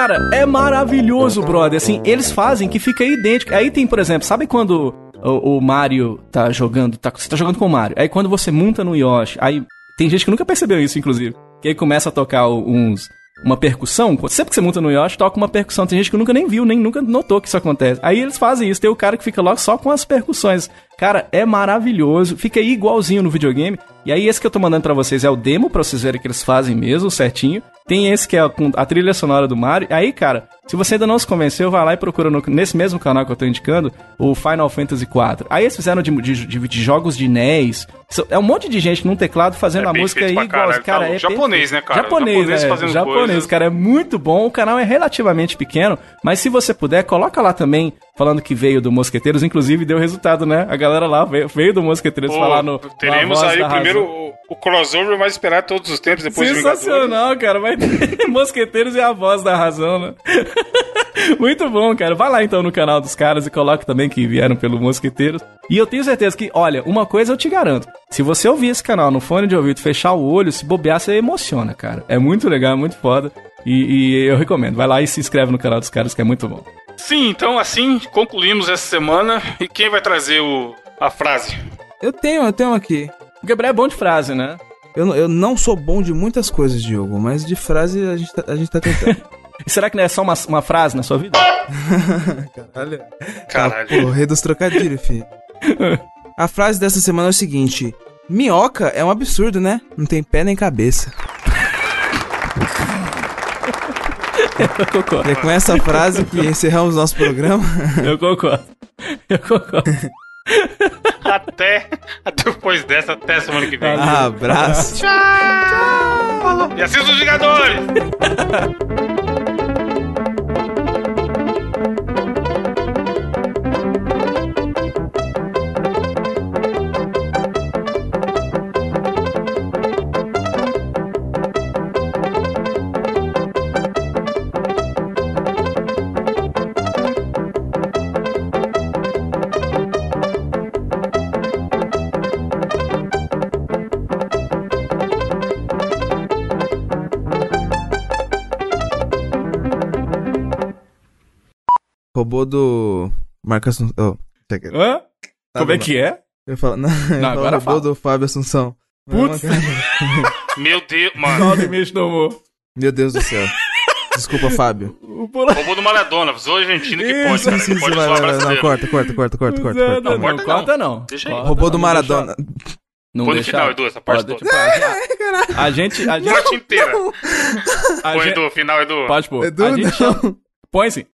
S4: Cara, é maravilhoso, brother. Assim, eles fazem que fica idêntico. Aí tem, por exemplo, sabe quando o, o Mario tá jogando, tá, você tá jogando com o Mario. Aí quando você monta no Yoshi, aí tem gente que nunca percebeu isso, inclusive. Que aí começa a tocar uns uma percussão, sempre que você monta no Yoshi, toca uma percussão. Tem gente que nunca nem viu, nem nunca notou que isso acontece. Aí eles fazem isso, tem o cara que fica logo só com as percussões. Cara, é maravilhoso, fica igualzinho no videogame. E aí esse que eu tô mandando pra vocês é o demo, pra vocês verem que eles fazem mesmo, certinho. Tem esse que é com a trilha sonora do Mario. Aí, cara, se você ainda não se convenceu, vai lá e procura no- nesse mesmo canal que eu tô indicando, o Final Fantasy IV. Aí eles fizeram de, de- de- de jogos de NES. É um monte de gente num teclado fazendo
S3: É
S4: a música aí igual.
S3: caralho,
S4: Cara,
S3: tá
S4: é.
S3: Japonês,
S4: perfeito.
S3: né, cara?
S4: Japonês,
S3: Japonês
S4: é,
S3: fazendo
S4: japonês, cara, é muito bom. O canal é relativamente pequeno, mas se você puder, coloca lá também, falando que veio do Mosqueteiros. Inclusive, deu resultado, né? A galera lá veio, veio do Mosqueteiros
S3: Pô,
S4: falar no.
S3: teremos aí o primeiro, o, o crossover mais esperado de todos os tempos, depois de.
S4: Sensacional, cara. Vai ter Mosqueteiros e a voz da razão, né? Muito bom, cara. Vai lá então no canal dos caras e coloca também que vieram pelo Mosqueteiros. E eu tenho certeza que, olha, uma coisa eu te garanto. Se você ouvir esse canal no fone de ouvido, fechar o olho, se bobear, você emociona, cara. É muito legal, é muito foda. E, e eu recomendo. Vai lá e se inscreve no canal dos caras, que é muito bom.
S3: Sim, então assim concluímos essa semana. E quem vai trazer o, a frase?
S2: Eu tenho, eu tenho aqui.
S4: O Gabriel é bom de frase, né?
S2: Eu, não- eu não sou bom de muitas coisas, Diogo, mas de frase a gente tá, a gente tá tentando.
S4: E será que não é só uma, uma frase na sua vida?
S2: Olha.
S3: Caralho.
S2: Pô, rei dos trocadilhos, filho. A frase dessa semana é o seguinte: Minhoca é um absurdo, né? Não tem pé nem cabeça.
S4: Eu concordo.
S2: É com essa frase que encerramos nosso programa.
S4: Eu concordo. Eu concordo.
S3: Até, até depois dessa, até semana que vem.
S2: Abraço.
S3: E assista os Vingadores!
S2: Robô do Marcos Assunção. Oh, chega.
S4: Hã? Como é
S2: não.
S4: que é?
S2: Eu falo, não, eu falo
S4: agora
S2: robô
S4: fala.
S2: do Fábio Assunção.
S4: Putz.
S3: Meu Deus, mano.
S4: Mal de mente no humor.
S2: Meu Deus do céu. Desculpa, Fábio.
S4: O.
S3: Robô do Maradona, o argentino que
S4: Isso,
S3: pode, cara.
S2: Isso,
S3: Que pode
S2: vai, vai, não, corta, corta, corta, corta, corta,
S4: Não,
S2: corta.
S4: não,
S3: corta
S4: não,
S3: não.
S4: corta não.
S3: Deixa aí.
S2: Robô do
S4: não
S2: Maradona.
S4: Não
S3: Põe no
S4: deixa-
S3: final, Edu, essa parte
S4: Pode,
S3: toda.
S4: a gente, a gente,
S3: Parte inteira.
S4: a
S3: Põe
S4: gente,
S3: Edu, final, Edu.
S4: pode pôr.
S2: Edu,
S4: a gente
S2: não.
S4: chama, põe sim.